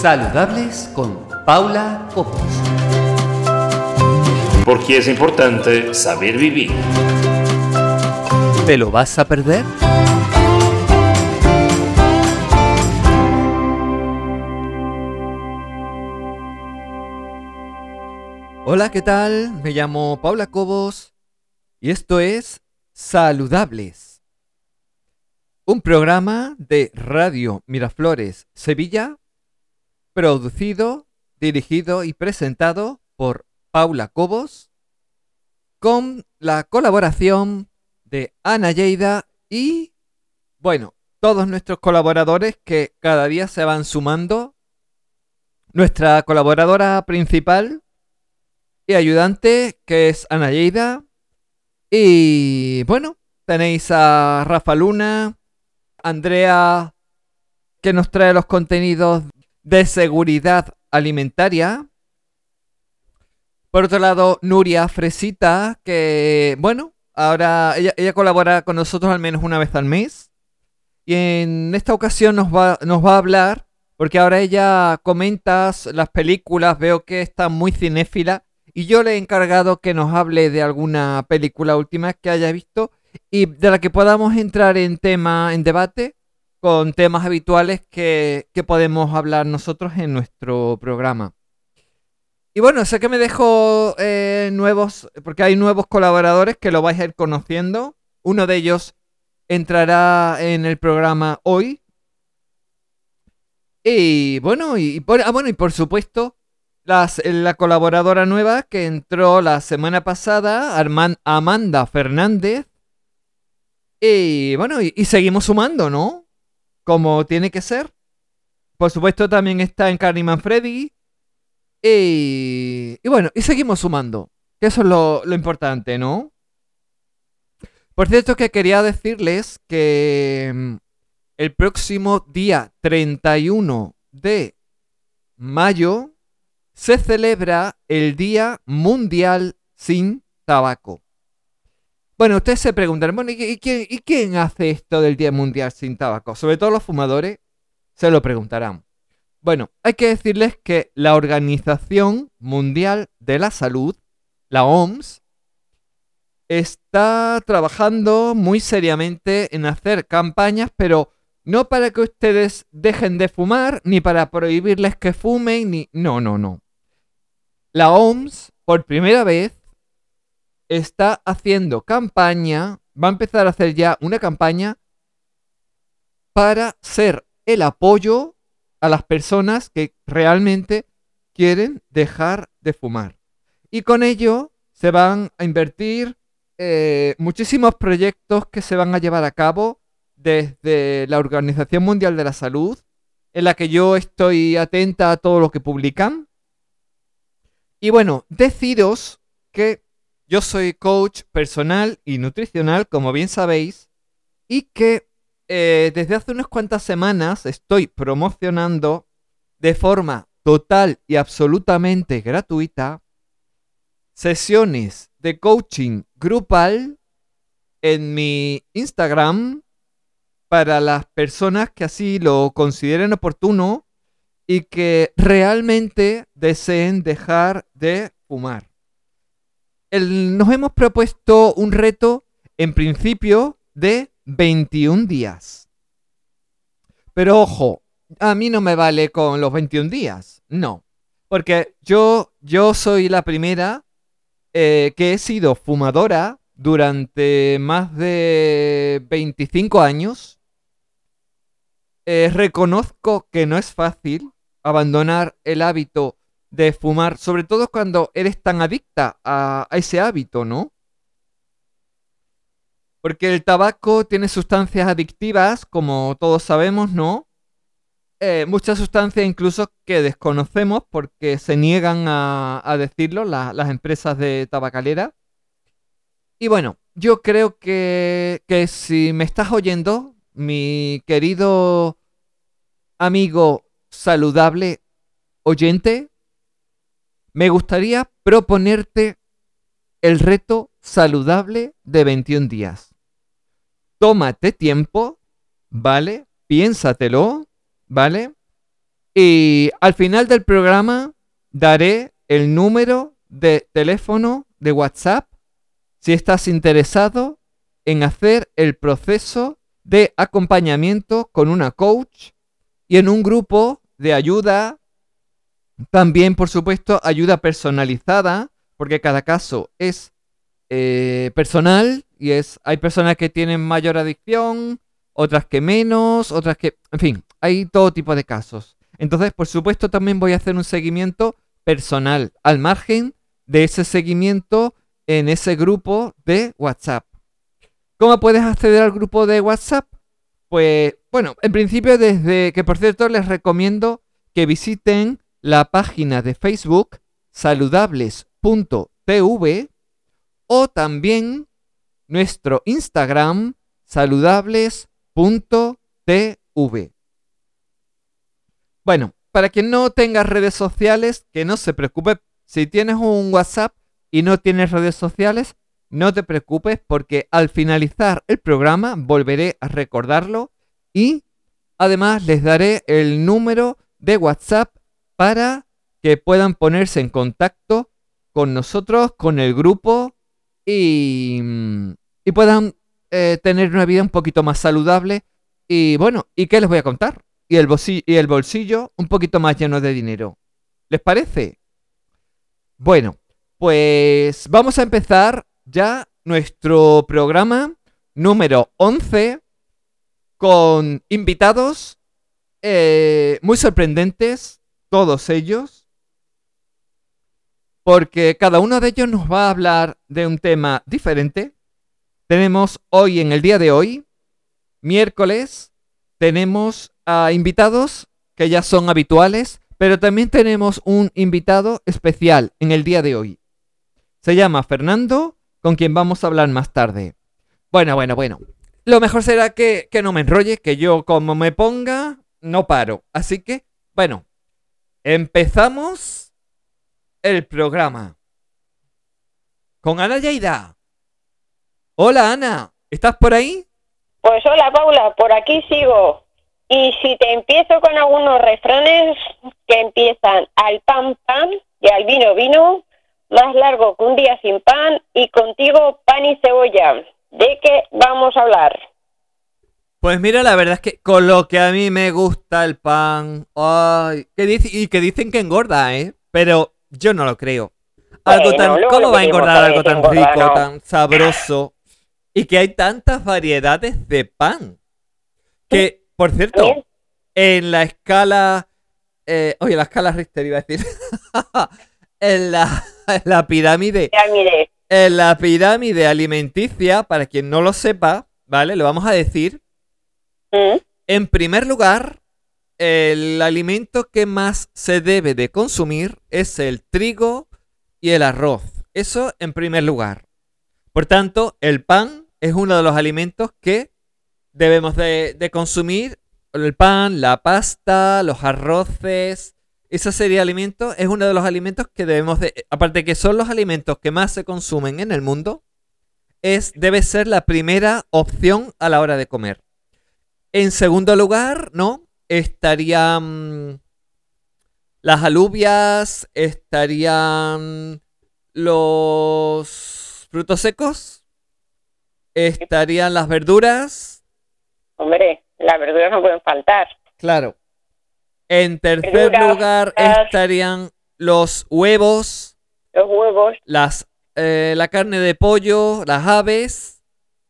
Saludables con Paula Copos. Porque es importante saber vivir. ¿Te lo vas a perder? Hola, ¿qué tal? Me llamo Paula Cobos y esto es Saludables. Un programa de Radio Miraflores Sevilla, producido, dirigido y presentado por Paula Cobos, con la colaboración de Ana Lleida y, bueno, todos nuestros colaboradores que cada día se van sumando. Nuestra colaboradora principal, y ayudante, que es Ana Lleida. Y bueno, tenéis a Rafa Luna, Andrea, que nos trae los contenidos de seguridad alimentaria. Por otro lado, Nuria Fresita, que bueno, ahora ella, ella colabora con nosotros al menos una vez al mes. Y en esta ocasión nos va, nos va a hablar, porque ahora ella comenta las películas, veo que está muy cinéfila y yo le he encargado que nos hable de alguna película última que haya visto y de la que podamos entrar en tema, en debate, con temas habituales que, que podemos hablar nosotros en nuestro programa. Y bueno, sé que me dejo eh, nuevos, porque hay nuevos colaboradores que lo vais a ir conociendo. Uno de ellos entrará en el programa hoy. Y bueno, y, por, ah, bueno, y por supuesto, la colaboradora nueva que entró la semana pasada, Amanda Fernández. Y bueno, y, seguimos sumando, ¿no? Como tiene que ser. Por supuesto también está en Carniman Freddy. Y, y, bueno, y seguimos sumando. Que eso es lo, lo importante, ¿no? Por cierto que quería decirles que mm, el próximo día 31 de mayo se celebra el Día Mundial sin Tabaco. Bueno, ustedes se preguntan, bueno, ¿y, quién, ¿y quién hace esto del Día Mundial sin Tabaco? Sobre todo los fumadores se lo preguntarán. Bueno, hay que decirles que la Organización Mundial de la Salud, la OMS, está trabajando muy seriamente en hacer campañas, pero no para que ustedes dejen de fumar, ni para prohibirles que fumen, ni... No, no, no. La OMS, por primera vez, está haciendo campaña, va a empezar a hacer ya una campaña para ser el apoyo a las personas que realmente quieren dejar de fumar. Y con ello se van a invertir eh, muchísimos proyectos que se van a llevar a cabo desde la Organización Mundial de la Salud, en la que yo estoy atenta a todo lo que publican. Y bueno, deciros que yo soy coach personal y nutricional, como bien sabéis, y que eh, desde hace unas cuantas semanas estoy promocionando de forma total y absolutamente gratuita sesiones de coaching grupal en mi Instagram para las personas que así lo consideren oportuno y que realmente deseen dejar de fumar. Nos hemos propuesto un reto en principio de 21 días. Pero ojo, a mí no me vale con los 21 días, no. Porque yo, yo soy la primera eh, que he sido fumadora durante más de 25 años eh, reconozco que no es fácil abandonar el hábito de fumar, sobre todo cuando eres tan adicta a, ese hábito, ¿no? Porque el tabaco tiene sustancias adictivas, como todos sabemos, ¿no? Eh, muchas sustancias incluso que desconocemos porque se niegan a, decirlo las empresas de tabacalera. Y bueno, yo creo que, que si me estás oyendo, mi querido amigo saludable oyente, me gustaría proponerte el reto saludable de 21 días. Tómate tiempo, ¿vale? Piénsatelo, ¿vale? Y al final del programa daré el número de teléfono de WhatsApp si estás interesado en hacer el proceso de acompañamiento con una coach y en un grupo de ayuda, también por supuesto ayuda personalizada, porque cada caso es eh, personal y es hay personas que tienen mayor adicción, otras que menos, otras que, en fin, hay todo tipo de casos. Entonces, por supuesto, también voy a hacer un seguimiento personal al margen de ese seguimiento en ese grupo de WhatsApp. ¿Cómo puedes acceder al grupo de WhatsApp? Pues bueno, en principio desde que por cierto les recomiendo que visiten la página de Facebook saludables.tv o también nuestro Instagram saludables.tv. Bueno, para quien no tenga redes sociales, que no se preocupe. Si tienes un WhatsApp y no tienes redes sociales, no te preocupes porque al finalizar el programa volveré a recordarlo y además les daré el número de WhatsApp para que puedan ponerse en contacto con nosotros, con el grupo y, y puedan eh, tener una vida un poquito más saludable. Y bueno, ¿y qué les voy a contar? Y el, bolsillo, y el bolsillo un poquito más lleno de dinero. ¿Les parece? Bueno, pues vamos a empezar ya nuestro programa número 11 con invitados eh, muy sorprendentes, todos ellos, porque cada uno de ellos nos va a hablar de un tema diferente. Tenemos hoy, en el día de hoy, miércoles, tenemos a invitados que ya son habituales, pero también tenemos un invitado especial en el día de hoy. Se llama Fernando, con quien vamos a hablar más tarde. Bueno, bueno, bueno. Lo mejor será que, que no me enrolle, que yo como me ponga, no paro. Así que, bueno, empezamos el programa. Con Ana Yaida. Hola Ana, ¿estás por ahí? Pues hola Paula, por aquí sigo. Y si te empiezo con algunos refranes que empiezan al pan pan y al vino vino, más largo que un día sin pan y contigo pan y cebolla. ¿De qué vamos a hablar? Pues mira, la verdad es que con lo que a mí me gusta el pan, ay, que dice, y que dicen que engorda, ¿eh? Pero yo no lo creo. Algo tan, ¿Cómo va a engordar algo tan rico, tan sabroso? Y que hay tantas variedades de pan. Que, por cierto, en la escala... Eh, oye, la escala Richter iba a decir. en la, la pirámide, Pirámide. en la pirámide alimenticia, para quien no lo sepa, ¿vale? Lo vamos a decir. En primer lugar, el alimento que más se debe de consumir es el trigo y el arroz. Eso en primer lugar. Por tanto, el pan es uno de los alimentos que debemos de, de consumir. El pan, la pasta, los arroces. Esa serie de alimentos es uno de los alimentos que debemos de... Aparte que son los alimentos que más se consumen en el mundo, es, debe ser la primera opción a la hora de comer. En segundo lugar, ¿no? Estarían las alubias, estarían los frutos secos, estarían las verduras, Hombre, las verduras no pueden faltar. claro. En tercer Verduras, lugar estarían los huevos, Los huevos, las, eh, la carne de pollo, las aves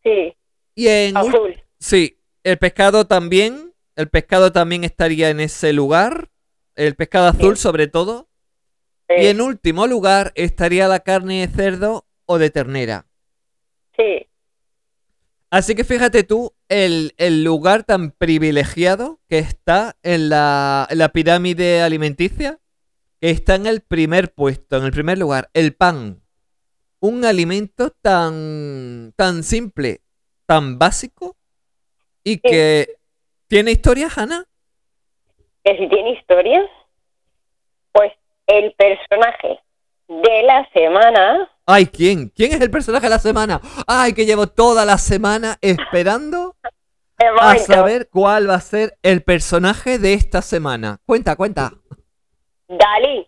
sí, y en ul- azul. Sí, el pescado también. El pescado también estaría en ese lugar. El pescado azul Sí. sobre todo. Sí, Y en último lugar estaría la carne de cerdo o de ternera. sí, Así que fíjate tú el, el lugar tan privilegiado que está en la, en la pirámide alimenticia, que está en el primer puesto, en el primer lugar, el pan. Un alimento tan, tan simple, tan básico y que tiene historia, Hanna. que si tiene historia, pues el personaje de la semana, Ay, ¿quién? ¿Quién es el personaje de la semana? Ay, que llevo toda la semana esperando a saber cuál va a ser el personaje de esta semana. Cuenta, cuenta. Dalí.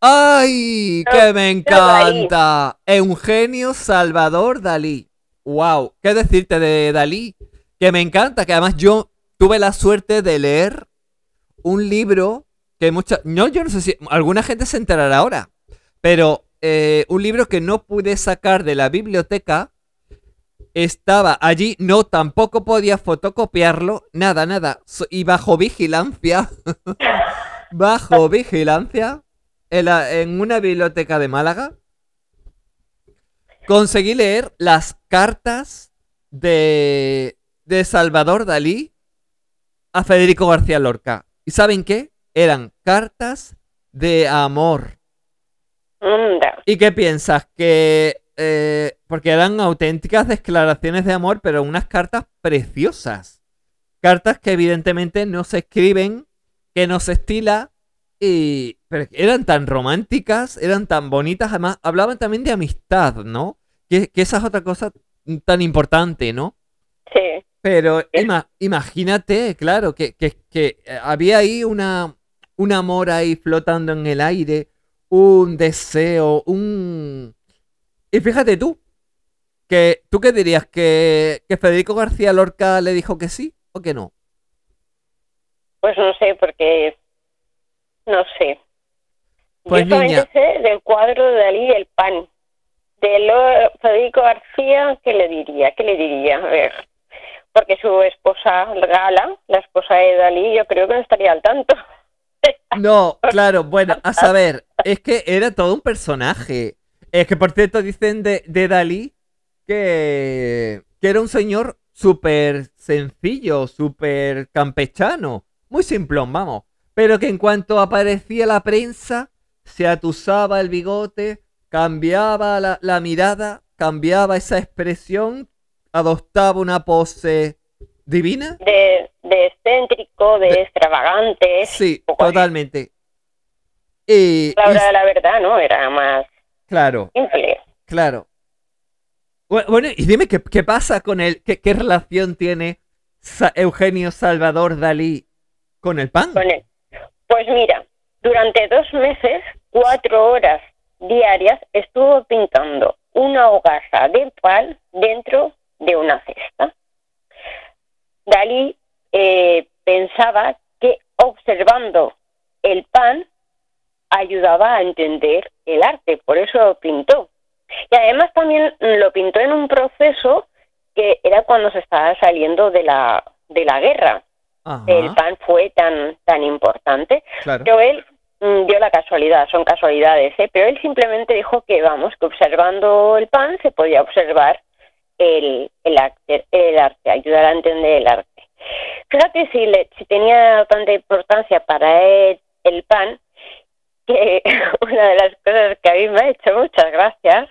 ¡Ay! ¡Que me encanta! Eugenio Salvador Dalí. ¡Wow! ¿Qué decirte de Dalí? Que me encanta, que además yo tuve la suerte de leer un libro que mucha... No, yo no sé si alguna gente se enterará ahora, pero eh, un libro que no pude sacar de la biblioteca estaba allí, no, tampoco podía fotocopiarlo, nada, nada, y bajo vigilancia, bajo vigilancia, en, una biblioteca de Málaga, conseguí leer las cartas de, de Salvador Dalí a Federico García Lorca. ¿Y saben qué? Eran cartas de amor. ¿Y qué piensas? Que eh, porque eran auténticas declaraciones de amor, pero unas cartas preciosas. Cartas que evidentemente no se escriben, que no se estila, y pero eran tan románticas, eran tan bonitas, además hablaban también de amistad, ¿no? Que, esa es otra cosa tan importante, ¿no? Sí. Pero imagínate, claro, que, que, había ahí una, un amor ahí flotando en el aire, un deseo, un, y fíjate tú, que tú qué dirías, que, Federico García Lorca le dijo que sí o que no. Pues no sé, porque no sé. Pues Yo sé del cuadro de Dalí el pan. De Federico García, ¿qué le diría? ¿Qué le diría? A ver. Porque su esposa Gala, la esposa de Dalí, yo creo que no estaría al tanto. No, claro, bueno, a saber, es que era todo un personaje. Es que, por cierto, dicen de, Dalí que, que era un señor súper sencillo, súper campechano, muy simplón, vamos. Pero que en cuanto aparecía la prensa, se atusaba el bigote, cambiaba la, mirada, cambiaba esa expresión, adoptaba una pose divina. De, de excéntrico, de, extravagante. Sí, totalmente. Y, la hora de la verdad, ¿no? Era más Claro. Claro. Bueno, y dime qué, pasa con él, qué, qué relación tiene Eugenio Salvador Dalí con el pan. Pues mira, durante dos meses, cuatro horas diarias, estuvo pintando una hogaza de pan dentro de una cesta. Dalí eh, pensaba que observando el pan ayudaba a entender el arte, por eso lo pintó. Y además también lo pintó en un proceso que era cuando se estaba saliendo de la, de la guerra. El pan fue tan, tan importante. Pero él mm, dio la casualidad, son casualidades, ¿eh? pero él simplemente dijo que, vamos, que observando el pan se podía observar el, el, arte, el arte, ayudar a entender el arte. Fíjate si, le, si tenía tanta importancia para él el pan, que una de las cosas que a mí me ha hecho muchas gracias,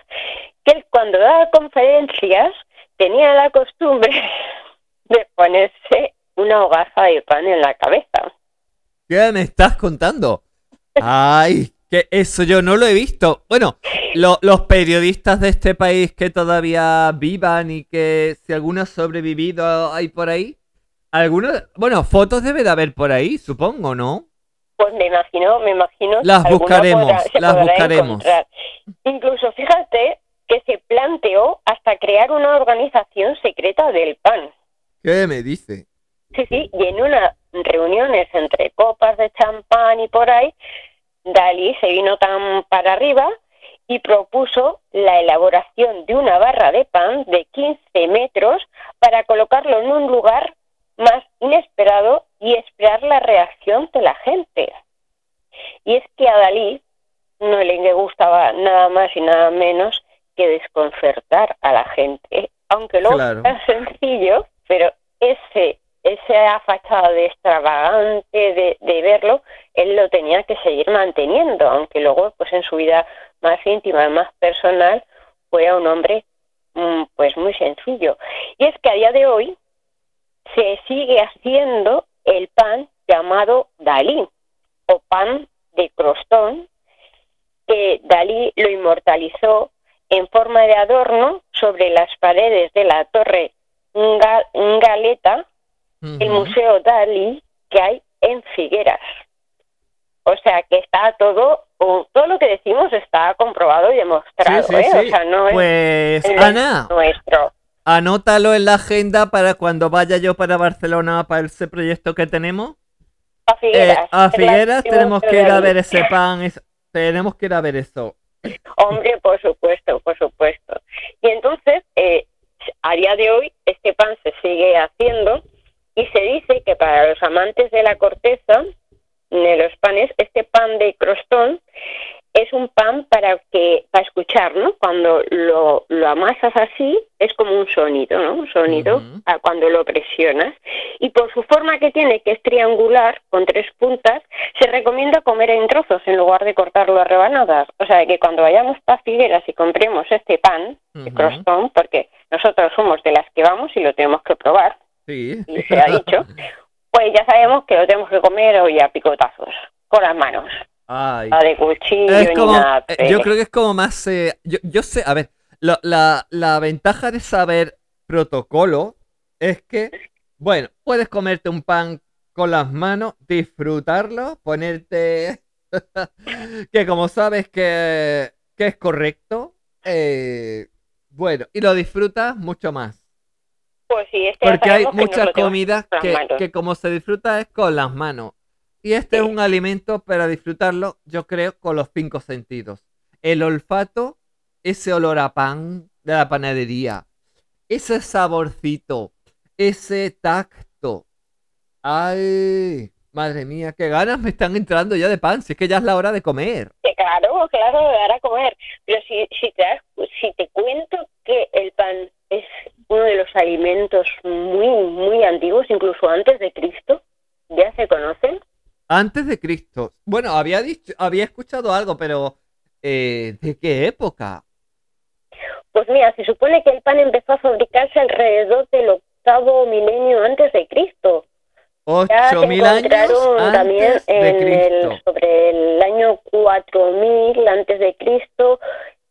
que él cuando daba conferencias tenía la costumbre de ponerse una hogaza de pan en la cabeza. ¿Qué me estás contando? Ay, que eso yo no lo he visto. Bueno, los periodistas de este país que todavía vivan y que si alguno ha sobrevivido hay por ahí, algunos, bueno, fotos debe de haber por ahí, supongo, ¿no? Pues me imagino, me imagino. Las buscaremos, las buscaremos. Incluso fíjate que se planteó hasta crear una organización secreta del pan. ¿Qué me dice? Sí, sí, y en unas reuniones entre copas de champán y por ahí, Dalí se vino tan para arriba y propuso la elaboración de una barra de pan de 15 metros para colocarlo en un lugar más inesperado y esperar la reacción de la gente. Y es que a Dalí no le gustaba nada más y nada menos que desconcertar a la gente, aunque luego claro. sencillo, pero ese esa fachada de extravagante de, de, verlo, él lo tenía que seguir manteniendo, aunque luego pues en su vida más íntima, más personal, fuera un hombre mm, pues muy sencillo. Y es que a día de hoy se sigue haciendo el pan llamado Dalí o pan de crostón, que Dalí lo inmortalizó en forma de adorno sobre las paredes de la torre Galeta el. Museo Dalí que hay en Figueras. O sea que está todo, o todo lo que decimos está comprobado y demostrado, Sí, sí, ¿eh? sí. O sea, no es Pues, el Ana, nuestro. anótalo en la agenda para cuando vaya yo para Barcelona para ese proyecto que tenemos. A Eh, Figueras. a es la- Figueras tenemos que ir a ver ese pan. es- tenemos que ir a ver eso. Hombre, por supuesto, por supuesto. Y entonces, eh, a día de hoy, este pan se sigue haciendo y se dice que para los amantes de la corteza de los panes, este pan de crostón es un pan para que para escuchar, ¿no? Cuando lo, lo amasas así, es como un sonido, ¿no? Un sonido a cuando lo presionas. Y por su forma que tiene, que es triangular, con tres puntas, se recomienda comer en trozos en lugar de cortarlo a rebanadas. O sea, que cuando vayamos a Figueras y compremos este pan de crostón, porque nosotros somos de las que vamos y lo tenemos que probar, Sí. y se ha dicho, pues ya sabemos que lo tenemos que comer hoy a picotazos, con las manos. Ay. De cuchillo Es ni como, nada. eh, yo creo que es como más. eh, yo, yo sé, a ver, lo- la, la ventaja de saber protocolo es que, bueno, puedes comerte un pan con las manos, disfrutarlo, ponerte. que como sabes que, que es correcto, eh, bueno, y lo disfrutas mucho más. Pues sí, este Porque hay sabemos que las que, que como se disfruta es con las manos. Y este es un alimento para disfrutarlo, yo creo, con los cinco sentidos. El olfato, ese olor a pan de la panadería, ese saborcito, ese tacto. Ay, madre mía, qué ganas me están entrando ya de pan, si es que ya es la hora de comer. Claro, claro, de dar a comer. Pero si, si, te, si te cuento que el pan es uno de los alimentos muy, muy antiguos, incluso antes de Cristo, ya se conocen. Antes de Cristo. Bueno, había dicho, había escuchado algo, pero eh, ¿de qué época? Pues mira, se supone que el pan empezó a fabricarse alrededor del octavo milenio antes de Cristo. Ocho mil años también antes de en el, sobre el año 4000 antes de Cristo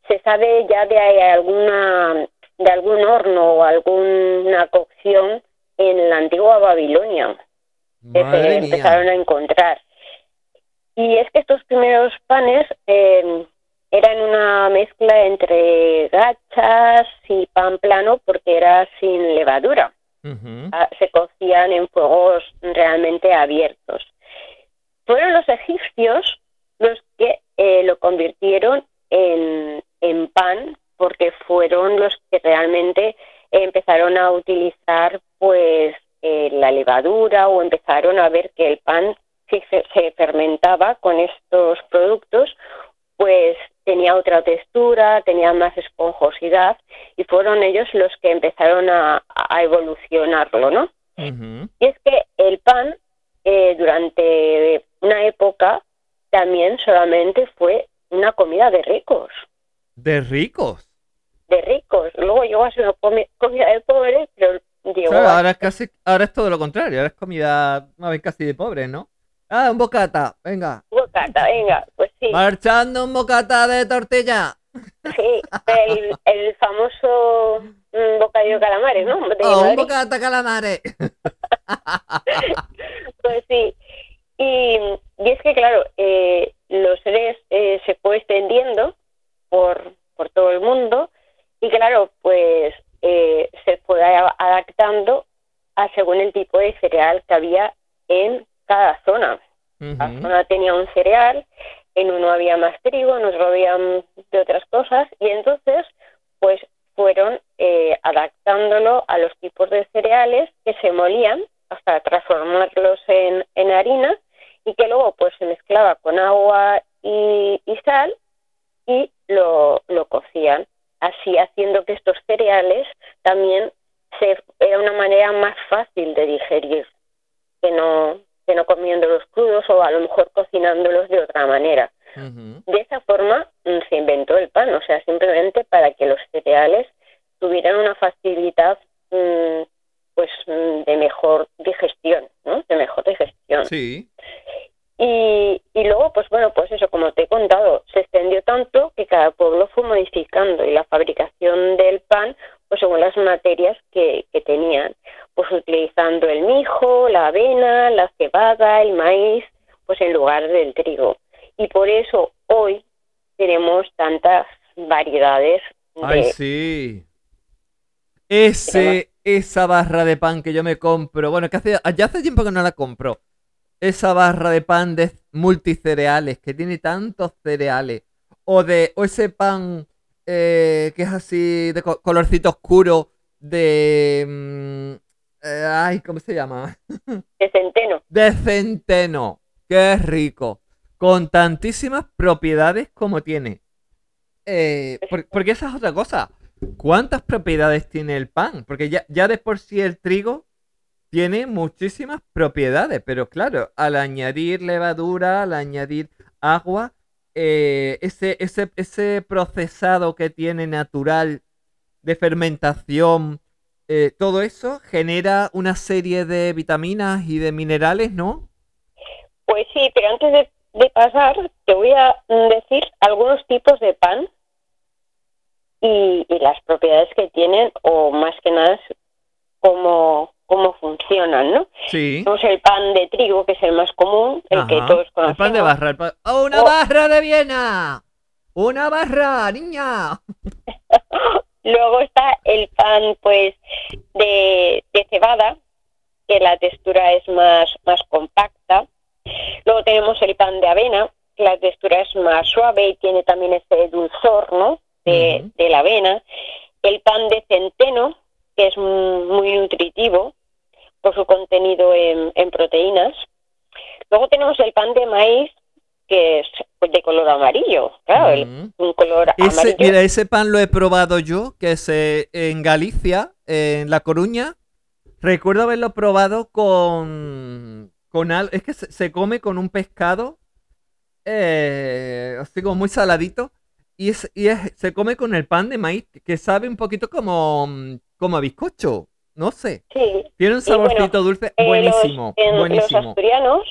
se sabe ya de alguna de algún horno o alguna cocción en la antigua Babilonia que se empezaron mía. a encontrar. Y es que estos primeros panes eh, eran una mezcla entre gachas y pan plano porque era sin levadura ah, se cocían en fuegos realmente abiertos. Fueron los egipcios los que eh, lo convirtieron en, en pan porque fueron los que realmente empezaron a utilizar pues eh, la levadura o empezaron a ver que el pan si se, se fermentaba con estos productos pues tenía otra textura, tenía más esponjosidad y fueron ellos los que empezaron a, a evolucionarlo, ¿no? Y es que el pan eh, durante una época también solamente fue una comida de ricos, De ricos. De ricos. Luego llegó a ser comida de pobres, pero Claro, a ahora es casi, ahora es todo lo contrario, ahora es comida más bien casi de pobre, ¿no? Ah, un bocata, venga. bocata, venga, pues sí, Marchando un bocata de tortilla. sí, el, el famoso mm, bocadillo calamares, ¿no? De Oh, un bocata calamares. Pues sí. Y, y es que, claro, eh, los seres eh, se fue extendiendo por, por todo el mundo y, claro, pues eh, se fue adaptando a según el tipo de cereal que había en cada zona. Cada Ujú. zona tenía un cereal, en uno había más trigo, en otro había de otras cosas, y entonces, pues fueron eh, adaptándolo a los tipos de cereales que se molían hasta transformarlos en, en harina y que luego pues se mezclaba con agua y, y sal y lo, lo cocían, así haciendo que estos cereales también se, era una manera más fácil de digerir que no, que no comiéndolos crudos o a lo mejor cocinándolos de otra manera. De esa forma mm, se inventó el pan, o sea, simplemente para que los cereales tuvieran una facilidad mm, pues mm, de mejor digestión, ¿no? De mejor digestión. Sí. Y, y luego, pues bueno, pues eso, como te he contado, se extendió tanto que cada pueblo fue modificando y la fabricación del pan, pues según las materias que, que tenían, pues utilizando el mijo la avena, la cebada, el maíz, pues en lugar del trigo. Y por eso hoy tenemos tantas variedades de... Ay, sí. Ese, esa barra de pan que yo me compro. Bueno, que hace, ya hace tiempo que no la compro. Esa barra de pan de multicereales, que tiene tantos cereales. O de, o ese pan eh, que es así de co- colorcito oscuro. De. mm, eh, ay, ¿cómo se llama? de centeno. De centeno. Qué rico. Con tantísimas propiedades como tiene. Eh, por- porque esa es otra cosa. ¿Cuántas propiedades tiene el pan? Porque ya, ya de por sí el trigo tiene muchísimas propiedades, pero claro, al añadir levadura, al añadir agua, eh, ese, ese, ese procesado que tiene natural de fermentación, eh, todo eso genera una serie de vitaminas y de minerales, ¿no? Pues sí, pero antes de, pasar, te voy a mm, decir algunos tipos de pan y, las propiedades que tienen, o más que nada, es cómo, funcionan, ¿no? Sí. Tenemos el pan de trigo, que es el más común, el que todos El conocemos. pan de barra. el pan- ¡Oh, una Oh. barra de Viena! ¡Una barra, niña! Luego está el pan, pues, de, de cebada, que la textura es más, más compacta. Luego tenemos el pan de avena, que la textura es más suave y tiene también ese dulzor, ¿no? De, de la avena. El pan de centeno, que es muy nutritivo por su contenido en, en proteínas. Luego tenemos el pan de maíz, que es pues, de color amarillo, claro, el- Mm. un color Ese, amarillo. mira, ese pan lo he probado yo, que es eh, en Galicia, en La Coruña. Recuerdo haberlo probado con, con algo. Es que se, se come con un pescado, eh, así como muy saladito. Y, es, y es- se come con el pan de maíz, que sabe un poquito como, como a bizcocho. No sé. Sí, Tiene un bueno, saborcito dulce Eh, buenísimo. los, en- los buenísimo. asturianos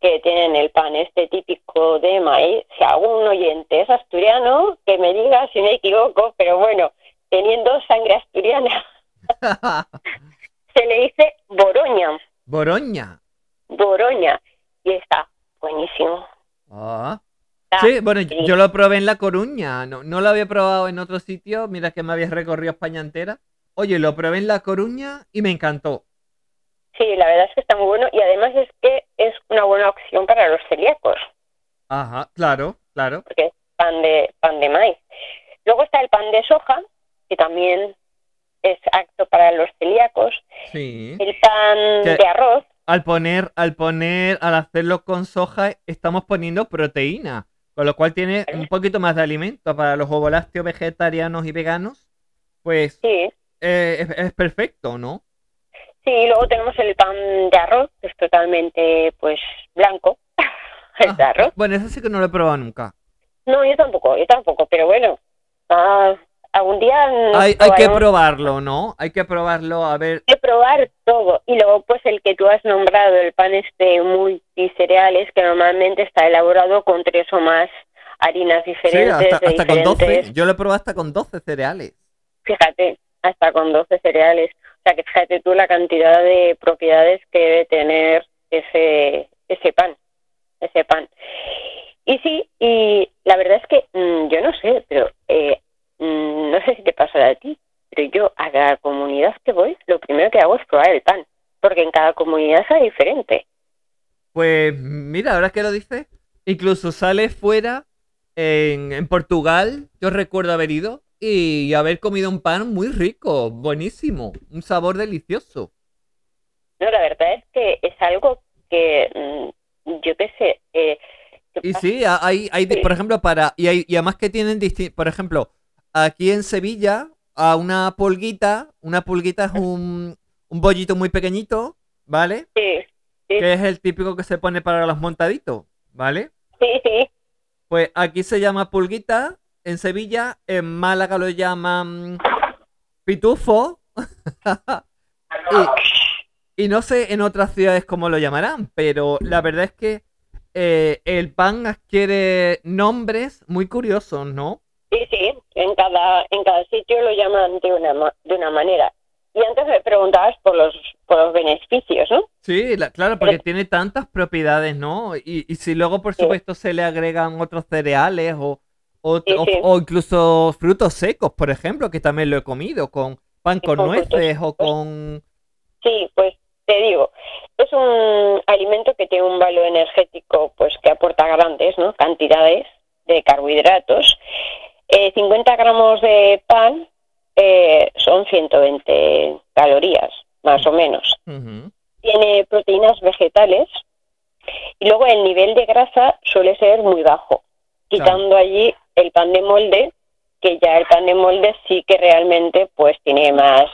que tienen el pan este típico de maíz, si algún oyente es asturiano, que me diga si me equivoco, pero bueno, teniendo sangre asturiana, se le dice boroña, Boroña. boroña, y está buenísimo. Ah. Está Sí, bueno, sí. yo lo probé en La Coruña, no, no lo había probado en otro sitio, mira que me había recorrido España entera. Oye, lo probé en La Coruña y me encantó. Sí, la verdad es que está muy bueno y además es que es una buena opción para los celíacos, Ajá, claro, claro. porque es pan de, pan de maíz. Luego está el pan de soja, que también es apto para los celíacos. Sí. El pan Que- de arroz, Al poner, al poner, al hacerlo con soja, estamos poniendo proteína, con lo cual tiene un poquito más de alimento para los ovolácteos vegetarianos y veganos. Pues sí. Eh, es, es perfecto, ¿no? Sí, y luego tenemos el pan de arroz, que es totalmente, pues, blanco. el de Ah, arroz. Bueno, eso sí que no lo he probado nunca. No, yo tampoco, yo tampoco, pero bueno. Ah, algún día nos Hay, hay que probarlo, ¿no? Hay que probarlo a ver. Hay que probar todo. Y luego, pues, el que tú has nombrado, el pan este multicereales, que normalmente está elaborado con tres o más harinas Sí, diferentes. hasta, de hasta con 12. diferentes- Yo lo he probado hasta con 12 cereales. Fíjate, hasta con 12 cereales. O sea, que fíjate tú la cantidad de propiedades que debe tener ese, ese pan, ese pan. Y sí, y la verdad es que mm, yo no sé, pero eh, mm, no sé si te pasa a ti, pero yo a cada comunidad que voy, lo primero que hago es probar el pan, porque en cada comunidad es diferente. Pues mira, ahora que lo dices, incluso sale fuera en, en Portugal. Yo recuerdo haber ido y haber comido un pan muy rico, buenísimo, un sabor delicioso. No, la verdad es que es algo que mm, yo qué sé. Eh, Y sí, ha- hay, hay, Sí. por ejemplo, para. Y, hay, y además que tienen distintos. Por ejemplo, aquí en Sevilla, a una pulguita, una pulguita es un, un bollito muy pequeñito, ¿vale? sí, sí, Que es el típico que se pone para los montaditos, ¿vale? sí, sí. Pues aquí se llama pulguita, en Sevilla, en Málaga lo llaman pitufo. y, y no sé en otras ciudades cómo lo llamarán, pero la verdad es que eh, el pan adquiere nombres muy curiosos, ¿no? Sí, sí, en cada, en cada sitio lo llaman de una, de una manera. y antes me preguntabas por los, por los beneficios, ¿no? Sí, la- claro, porque tiene tantas propiedades, ¿no? Y, y si luego, por Sí. supuesto, se le agregan otros cereales o, o, Sí, o- sí. o incluso frutos secos, por ejemplo, que también lo he comido, con pan con frutos nueces o secos. con... Sí, pues te digo, es un alimento que tiene un valor energético pues que aporta grandes ¿no? cantidades de carbohidratos. Eh, 50 gramos de pan eh, son 120 calorías, más o menos. Tiene proteínas vegetales y luego el nivel de grasa suele ser muy bajo, quitando allí el pan de molde, que ya el pan de molde sí que realmente pues tiene más,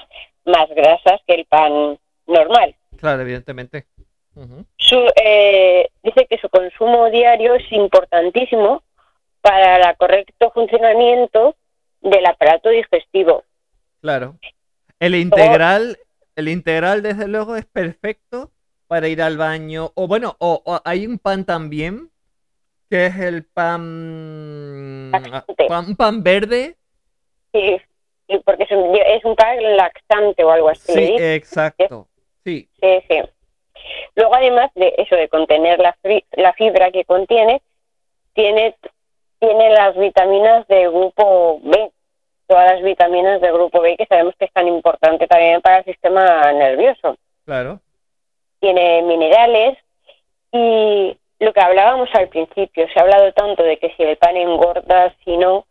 más grasas que el pan normal. Claro, evidentemente. Ujú, Su, eh, dice que su consumo diario es importantísimo para el correcto funcionamiento del aparato digestivo. Claro. El integral, el integral, desde luego, es perfecto para ir al baño. O bueno, o, o hay un pan también, que es el pan... Laxante. pan- verde. Sí, porque es un, es un pan laxante o algo así. Sí, dicen. exacto. Sí, Sí, sí. Luego, además de eso, de contener la, fibra que contiene, tiene, tiene las vitaminas del grupo B, todas las vitaminas del grupo B que sabemos que es tan importante también para el sistema nervioso. claro. Tiene minerales y lo que hablábamos al principio, se ha hablado tanto de que si el pan engorda, si no,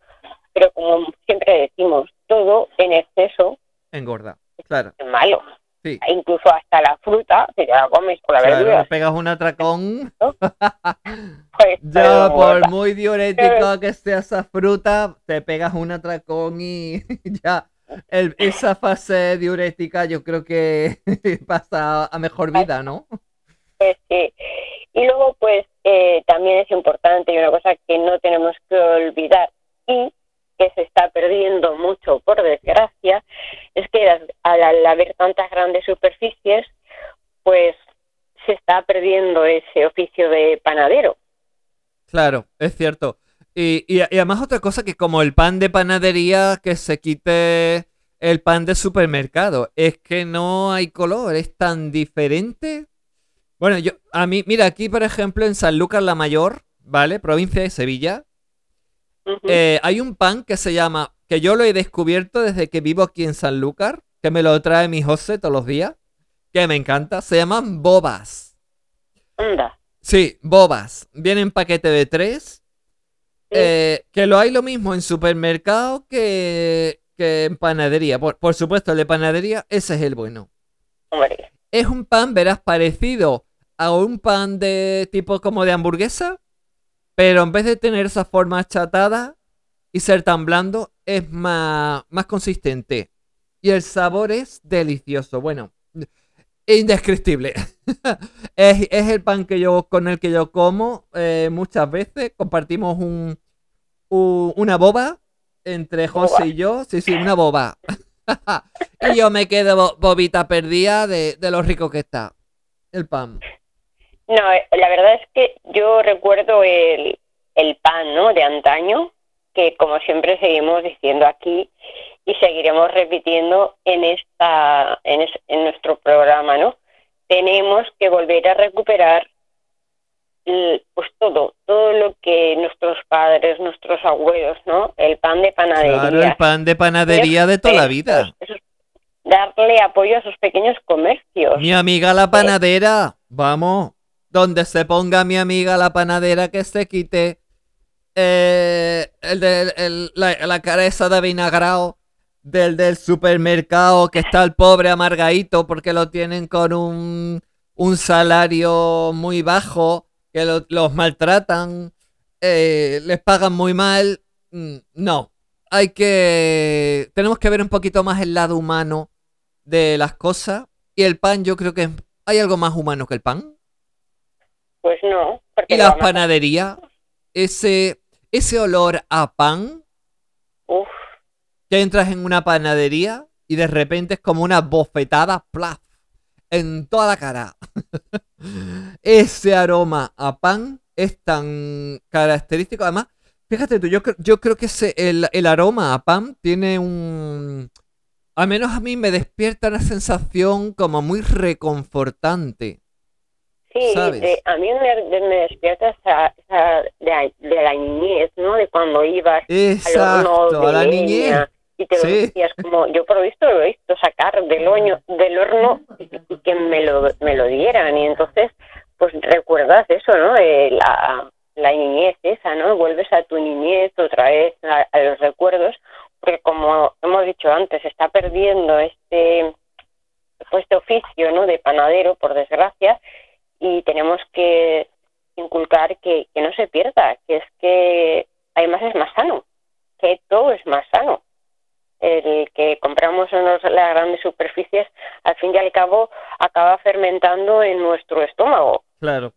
pero como siempre decimos, todo en exceso Engorda. Claro. es malo. Sí. Incluso hasta la fruta, si te la comes con la Claro, verdura, pegas un atracón. pues Ya, por engorda. muy diurético que sea esa fruta, te pegas un atracón y ya. el- esa fase diurética yo creo que pasa a mejor vida, ¿no? Pues sí. Y luego, pues eh, también es importante y una cosa que no tenemos que olvidar y que se está perdiendo mucho, por desgracia, es que al haber tantas grandes superficies, pues se está perdiendo ese oficio de panadero. Claro, es cierto. Y, y- y además otra cosa que como el pan de panadería, que se quite el pan de supermercado. Es que no hay color, es tan diferente. Bueno, yo, a mí, mira, aquí por ejemplo en Sanlúcar la Mayor, ¿vale? Provincia de Sevilla, eh, hay un pan que se llama, que yo lo he descubierto desde que vivo aquí en Sanlúcar, que me lo trae mi José todos los días, que me encanta, se llaman bobas. Anda. Sí, bobas. Viene en paquete de tres. Sí. Eh, que lo hay lo mismo en supermercado que, que en panadería. Por, por supuesto, el de panadería, ese es el bueno. Hombre. Es un pan, verás, parecido a un pan de tipo como de hamburguesa, pero en vez de tener esa forma achatada y ser tan blando, es más, más consistente. Y el sabor es delicioso. Bueno, indescriptible. es, es el pan que yo, con el que yo como eh, muchas veces. Compartimos un, un- una boba entre José Boba. y yo. Sí, sí, una boba. y yo me quedo bo- bobita perdida de, de lo rico que está el pan. No, eh, la verdad es que yo recuerdo el, el pan, ¿no? De antaño, que como siempre seguimos diciendo aquí y seguiremos repitiendo en esta, en, es- en nuestro programa, ¿no? Tenemos que volver a recuperar pues todo, todo lo que nuestros padres, nuestros abuelos, ¿no? El pan de panadería. Claro, el pan de panadería de toda la vida. Esos- darle apoyo a esos pequeños comercios. Mi amiga la panadera, vamos, donde se ponga mi amiga la panadera que se quite eh, el de, el- la, la de vinagrao del del supermercado que está el pobre amargadito porque lo tienen con un, un salario muy bajo, que lo- los maltratan, eh, les pagan muy mal. Mm, No, hay que... Tenemos que ver un poquito más el lado humano de las cosas. Y el pan, yo creo que hay algo más humano que el pan. Pues no, porque Y las vamos a- panaderías, ese, ese olor a pan, Uf, que entras en una panadería y de repente es como una bofetada, plaf, en toda la cara. ese aroma a pan es tan característico. Además, fíjate tú, yo, yo creo que ese, el, el aroma a pan tiene un, al menos a mí me despierta una sensación como muy reconfortante. Sí, ¿Sabes? de- a mí me, me despierta esa, esa de, de la niñez, ¿no? De cuando ibas al horno de a la leña niñez. y te Sí. decías como, yo por lo visto lo he visto sacar del, oño, del horno y y que me lo, me lo dieran y entonces pues recuerdas eso, ¿no? De la, la niñez esa, ¿no? Vuelves a tu niñez otra vez, a, a los recuerdos, porque como hemos dicho antes, se está perdiendo este, pues, este oficio, ¿no? De panadero, por desgracia, y tenemos que inculcar que, que no se pierda, que es que además es más sano, que todo es más sano. El que compramos en los- las grandes superficies, al fin y al cabo, acaba fermentando en nuestro estómago. Claro.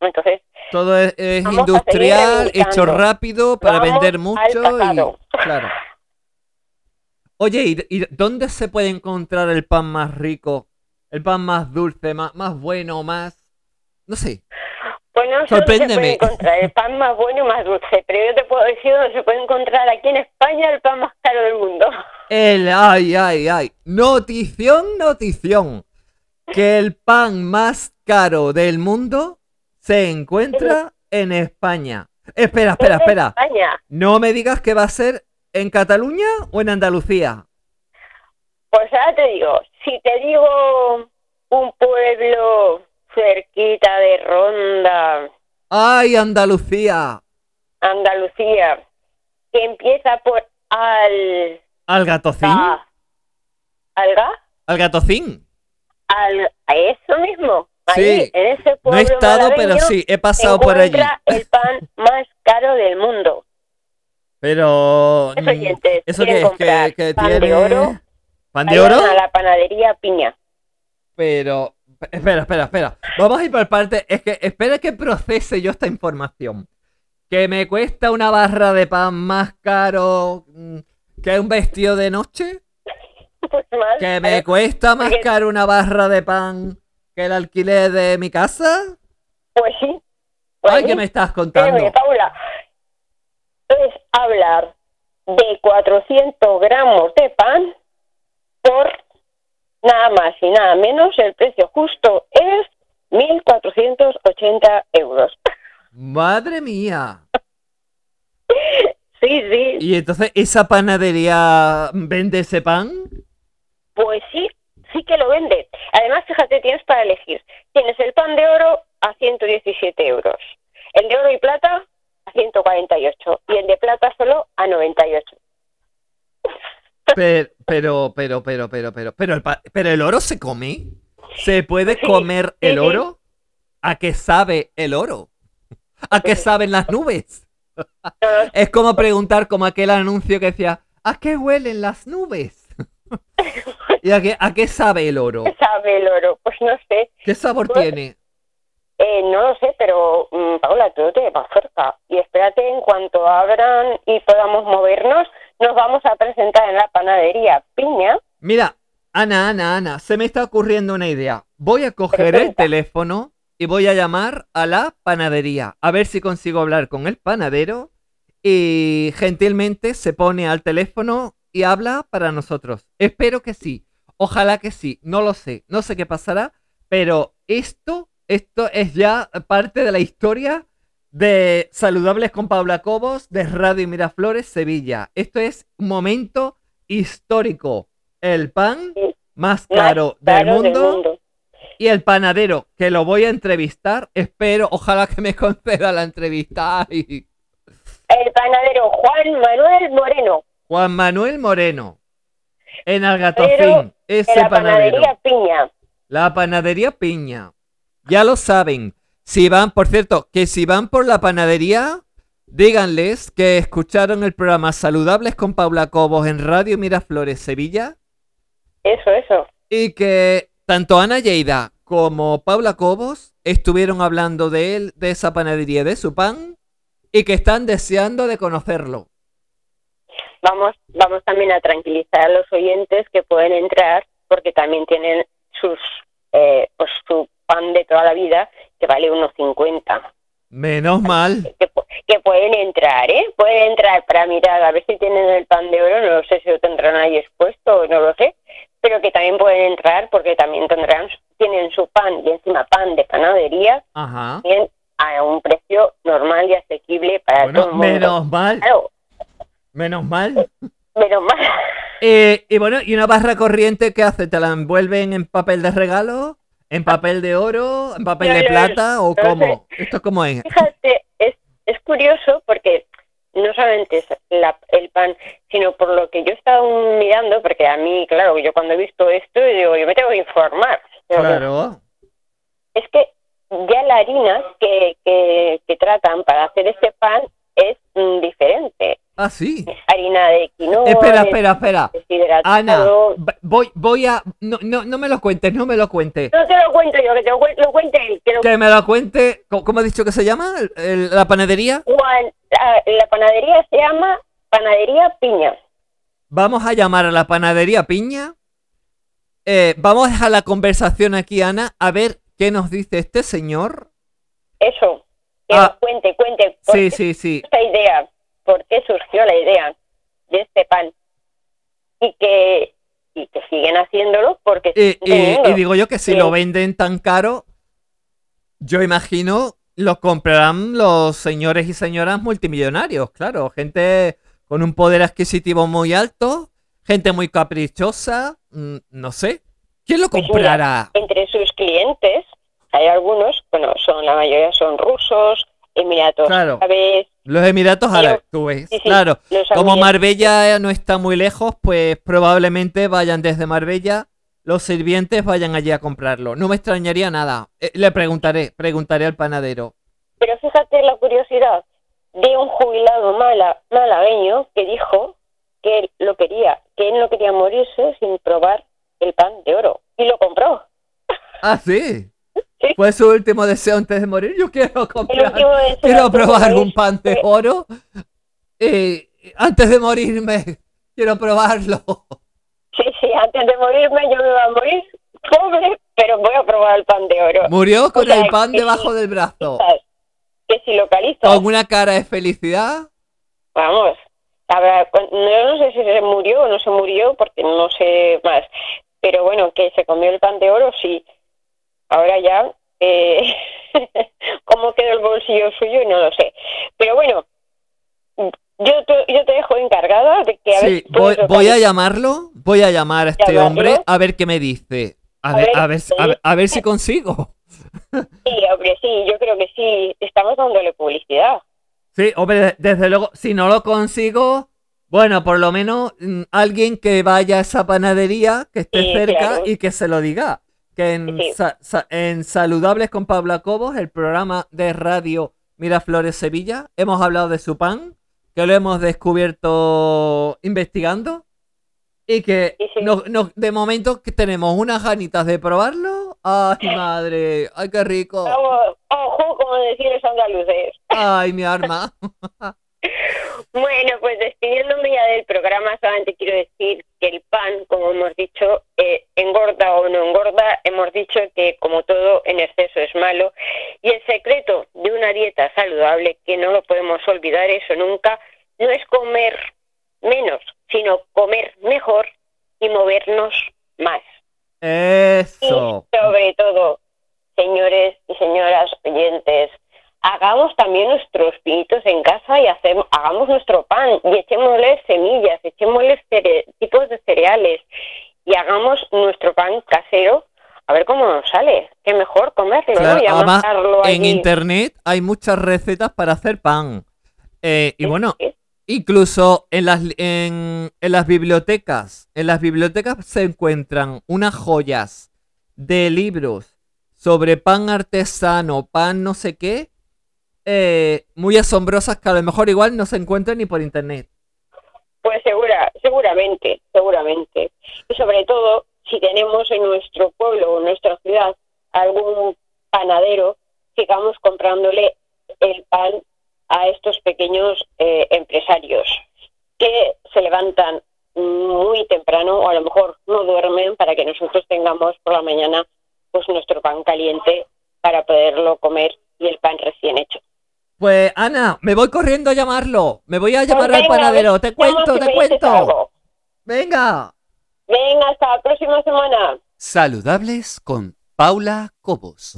Entonces, Todo es, industrial, hecho rápido para Vamos vender mucho y claro. Oye, ¿y, y dónde se puede encontrar el pan más rico? El pan más dulce, más, más bueno, más no sé. pues no sé dónde se Sorpréndeme. puede encontrar el pan más bueno y más dulce, pero yo te puedo decir dónde se puede encontrar aquí en España el pan más caro del mundo. El ay, ay, ay. Notición, notición. Que el pan más caro del mundo se encuentra en España. Espera, espera, espera. España. No me digas que va a ser en Cataluña o en Andalucía. Pues ahora te digo, si te digo un pueblo cerquita de Ronda, ¡Ay, Andalucía! Andalucía, que empieza por al, ¿Al gatocín? a- alga, ¿Al gatocín? al, a eso mismo. Ahí, Sí. en ese No pueblo he estado, pero sí, he pasado por allí. encuentra el pan más caro del mundo. Pero... Mm, oyentes ¿Eso qué quieren es? ¿Que, que pan de tiene... oro, ¿Pan de oro? a la panadería Piña. Pero... Espera, espera, espera. Vamos a ir por parte. Es que espera que procese yo esta información. Que me cuesta una barra de pan más caro mm, que un vestido de noche. Pues más Que me cuesta más Porque- caro una barra de pan que el alquiler de mi casa. Pues sí. Pues Ay, sí. ¿qué me estás contando? Paula, es hablar de 400 gramos de pan por nada más y nada menos. El precio justo es 1.480 euros. Madre mía. Sí, sí, ¿Y entonces esa panadería vende ese pan? pues sí, sí que lo vende. Además, fíjate, tienes para elegir. Tienes el pan de oro a 117 euros, el de oro y plata a 148 y el de plata solo a 98. Pero, pero, pero, pero, pero, pero, pero el, pero el oro se come. ¿Se puede Sí, comer el sí. oro? ¿A qué sabe el oro? ¿A qué saben las nubes? Es como preguntar como aquel anuncio que decía, ¿a qué huelen las nubes? ¿Y a qué, a qué sabe el oro? ¿Qué sabe el oro? Pues no sé. ¿Qué sabor Pues- tiene? Eh, no lo sé, pero mm, Paula, tú te vas cerca. Y espérate, en cuanto abran y podamos movernos, nos vamos a presentar en la panadería Piña. Mira, Ana, Ana, Ana, se me está ocurriendo una idea. Voy a coger el teléfono y voy a llamar a la panadería. A ver si consigo hablar con el panadero. Y gentilmente se pone al teléfono y habla para nosotros. Espero que sí. Ojalá que sí. No lo sé. No sé qué pasará. Pero esto, esto es ya parte de la historia de Saludables con Paula Cobos de Radio Miraflores, Sevilla. Esto es un momento histórico. El pan más más caro, del, mundo, y el panadero que lo voy a entrevistar. Espero, ojalá que me conceda la entrevista. Ay, El panadero Juan Manuel Moreno, Juan Manuel Moreno. En de ese la panadero. panadería Piña. La panadería Piña. Ya lo saben. Si van, por cierto, que si van por la panadería, díganles que escucharon el programa Saludables con Paula Cobos en Radio Miraflores, Sevilla. Eso, eso. Y que tanto Ana Lleida como Paula Cobos estuvieron hablando de él, de esa panadería, de su pan, y que están deseando de conocerlo. Vamos, vamos también a tranquilizar a los oyentes que pueden entrar porque también tienen sus, eh, pues su pan de toda la vida que vale unos 50. Menos mal. que, pu- que pueden entrar, ¿eh? Pueden entrar para mirar a ver si tienen el pan de oro, no sé si lo tendrán ahí expuesto, no lo sé, pero que también pueden entrar porque también tendrán, tienen su pan y encima pan de panadería, Ajá. bien a un precio normal y asequible para Bueno, todo el mundo. menos mal, Claro, menos mal. menos mal. Eh, y bueno, ¿y una barra corriente qué hace? ¿Te la envuelven en papel de regalo? ¿En papel de oro? ¿En papel No, de no, plata? ¿O cómo? ¿Esto cómo es? Fíjate, es, es curioso porque no solamente es la- el pan, sino por lo que yo he estado mirando, porque a mí, claro, yo cuando he visto esto, digo, yo me tengo que informar. Claro. Es que ya la harina que, que, que tratan para hacer este pan es mm, diferente. Ah, sí. Es harina de quinoa, Espera, es espera, espera. Ana, voy, voy a... No, no, no me lo cuentes, no me lo cuentes. No te lo cuento yo, que te lo, cuen- lo cuente él. Que lo Que me lo cuente... ¿Cómo, has dicho que se llama? ¿El- el- ¿La panadería? Juan- la, la panadería se llama Panadería Piña. Vamos a llamar a la panadería Piña. Eh, vamos a dejar la conversación aquí, Ana, a ver qué nos dice este señor. Eso, que Ah. nos cuente, cuente. ¿por Sí, sí, sí. esta idea? ¿Por qué surgió la idea de este pan? Y que, y que siguen haciéndolo porque Y, digo yo que si Sí. lo venden tan caro, yo imagino lo comprarán los señores y señoras multimillonarios, claro, gente con un poder adquisitivo muy alto, gente muy caprichosa, mm, no sé. ¿Quién lo Pues mira, comprará? entre sus clientes hay algunos, bueno, son la mayoría son rusos, Emiratos Claro. Árabes, Los Emiratos Árabes, tú ves. sí, sí, claro, como Marbella no está muy lejos, pues probablemente vayan desde Marbella, los sirvientes vayan allí a comprarlo. No me extrañaría nada. Eh, le preguntaré, preguntaré al panadero. Pero fíjate la curiosidad de un jubilado mala, malagueño que dijo que él lo quería, que él no quería morirse sin probar el pan de oro. Y lo compró. Ah, sí. Fue su último deseo antes de morir. Yo quiero comprar, quiero probar un pan de oro. Eh, antes de morirme, quiero probarlo. Sí, sí, antes de morirme yo me voy a morir pobre, pero voy a probar el pan de oro. Murió con O sea, el pan debajo si- del brazo. Que si localizo, Con una cara de felicidad. vamos, habrá, no, no sé si se murió o no se murió, porque no sé más. Pero bueno, que se comió el pan de oro, sí. Ahora ya, eh, cómo quedó el bolsillo suyo, no lo sé. Pero bueno, yo te, yo te dejo encargada de que a ver Sí, si puedes voy, voy a llamarlo. Voy a llamar a este Llamarlo. hombre a ver qué me dice. A A ver, ver, a ver, a ver, a ver si consigo. Sí, hombre, sí, yo creo que sí, estamos dándole publicidad. Sí, hombre, desde luego, si no lo consigo, bueno, por lo menos mm, alguien que vaya a esa panadería, que esté Sí, cerca claro. y que se lo diga. Que en, Sí. Sa- Sa- en Saludables con Pablo Cobos, el programa de radio Miraflores Sevilla, hemos hablado de su pan, que lo hemos descubierto investigando. Y que Sí, sí. de momento que tenemos unas ganitas de probarlo. Ay, madre, ay, qué rico. Vamos, ojo, como decir los andaluces. Ay, mi arma. Bueno, pues despidiéndome ya del programa, solamente quiero decir que el pan, como hemos dicho, eh, engorda o no engorda, hemos dicho que como todo en exceso es malo. Y el secreto de una dieta saludable, que no lo podemos olvidar eso nunca, no es comer menos, sino comer mejor y movernos más. Y Eso. sobre todo, señores y señoras oyentes, hagamos también nuestros pinitos en casa y hacemos, hagamos nuestro pan y echémosle semillas, echémosle cere- tipos de cereales y hagamos nuestro pan casero a ver cómo nos sale. Qué mejor comerlo, Claro, ¿no? Y amasarlo en allí. internet hay muchas recetas para hacer pan. Eh, y bueno, sí. incluso en las, en, en las bibliotecas, en las bibliotecas se encuentran unas joyas de libros sobre pan artesano, pan no sé qué, eh, muy asombrosas que a lo mejor igual no se encuentran ni por internet. Pues segura, seguramente, seguramente. Y sobre todo, si tenemos en nuestro pueblo o en nuestra ciudad algún panadero, sigamos comprándole el pan a estos pequeños eh, empresarios que se levantan muy temprano o a lo mejor no duermen para que nosotros tengamos por la mañana pues nuestro pan caliente para poderlo comer y el pan recién hecho. Pues Ana, me voy corriendo a llamarlo. Me voy a Pues llamar al panadero. Te cuento, te cuento. Venga. Venga, hasta la próxima semana. Saludables con Paula Cobos.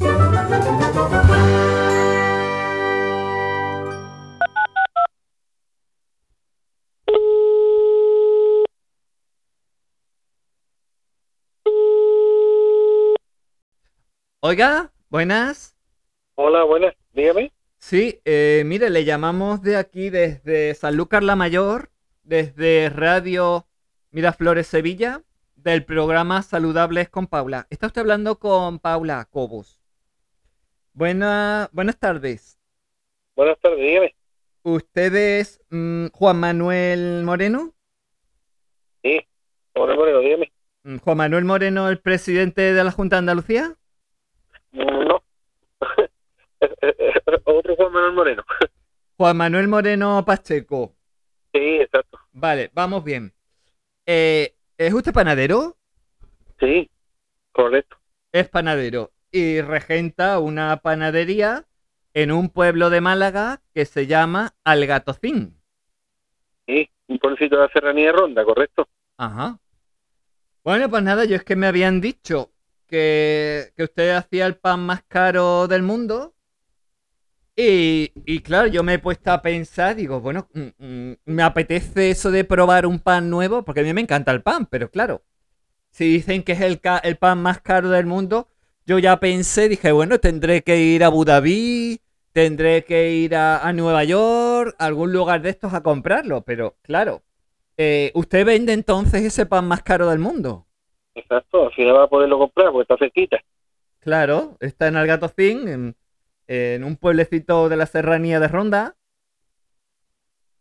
Oiga, buenas. Hola, buenas, dígame. Sí, eh, mire, le llamamos de aquí desde Sanlúcar la Mayor, desde Radio Miraflores Sevilla, del programa Saludables con Paula. Está usted hablando con Paula Cobos. Buena, buenas tardes. Buenas tardes, dígame. ¿Usted es mm, Juan Manuel Moreno? Sí, hola, Moreno, dígame. Mm, ¿Juan Manuel Moreno, el presidente de la Junta de Andalucía? No. Otro Juan Manuel Moreno. Juan Manuel Moreno Pacheco. Sí, exacto. Vale, vamos bien. Eh, ¿Es usted panadero? Sí, correcto. es panadero y regenta una panadería en un pueblo de Málaga que se llama Algatocín. Sí, un pueblecito de la serranía de Ronda, correcto. Ajá. Bueno, pues nada, yo es que me habían dicho que, que usted hacía el pan más caro del mundo. Y, y claro, yo me he puesto a pensar, digo, bueno, mm, mm, me apetece eso de probar un pan nuevo, porque a mí me encanta el pan, pero claro, si dicen que es el, ca- el pan más caro del mundo, yo ya pensé, dije, bueno, tendré que ir a Abu Dhabi, tendré que ir a, a Nueva York, a algún lugar de estos a comprarlo, pero claro, eh, ¿usted vende entonces ese pan más caro del mundo? Exacto, final va a poderlo comprar porque está cerquita. Claro, está en Algatocín, en, un pueblecito de la serranía de Ronda.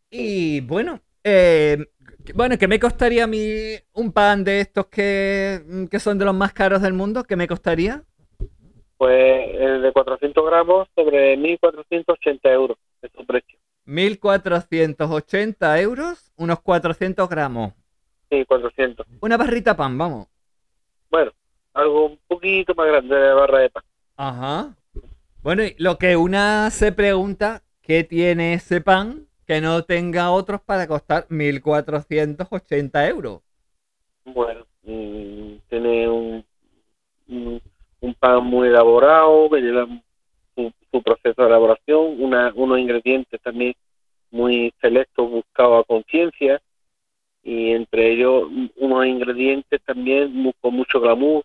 Y bueno, eh, bueno, ¿qué me costaría a mí un pan de estos que, que son de los más caros del mundo? ¿Qué me costaría? Pues el de 400 gramos sobre 1.480 euros es su precio. 1.480 euros, unos 400 gramos. Sí, 400. Una barrita pan, vamos. Bueno, algo un poquito más grande de barra de pan. Ajá. Bueno, y lo que una se pregunta, ¿qué tiene ese pan que no tenga otros para costar 1.480 euros? Bueno, mm, tiene un, un, un pan muy elaborado, que lleva su, su proceso de elaboración, una, unos ingredientes también muy selectos buscados a conciencia, y entre ellos unos ingredientes también con mucho glamour,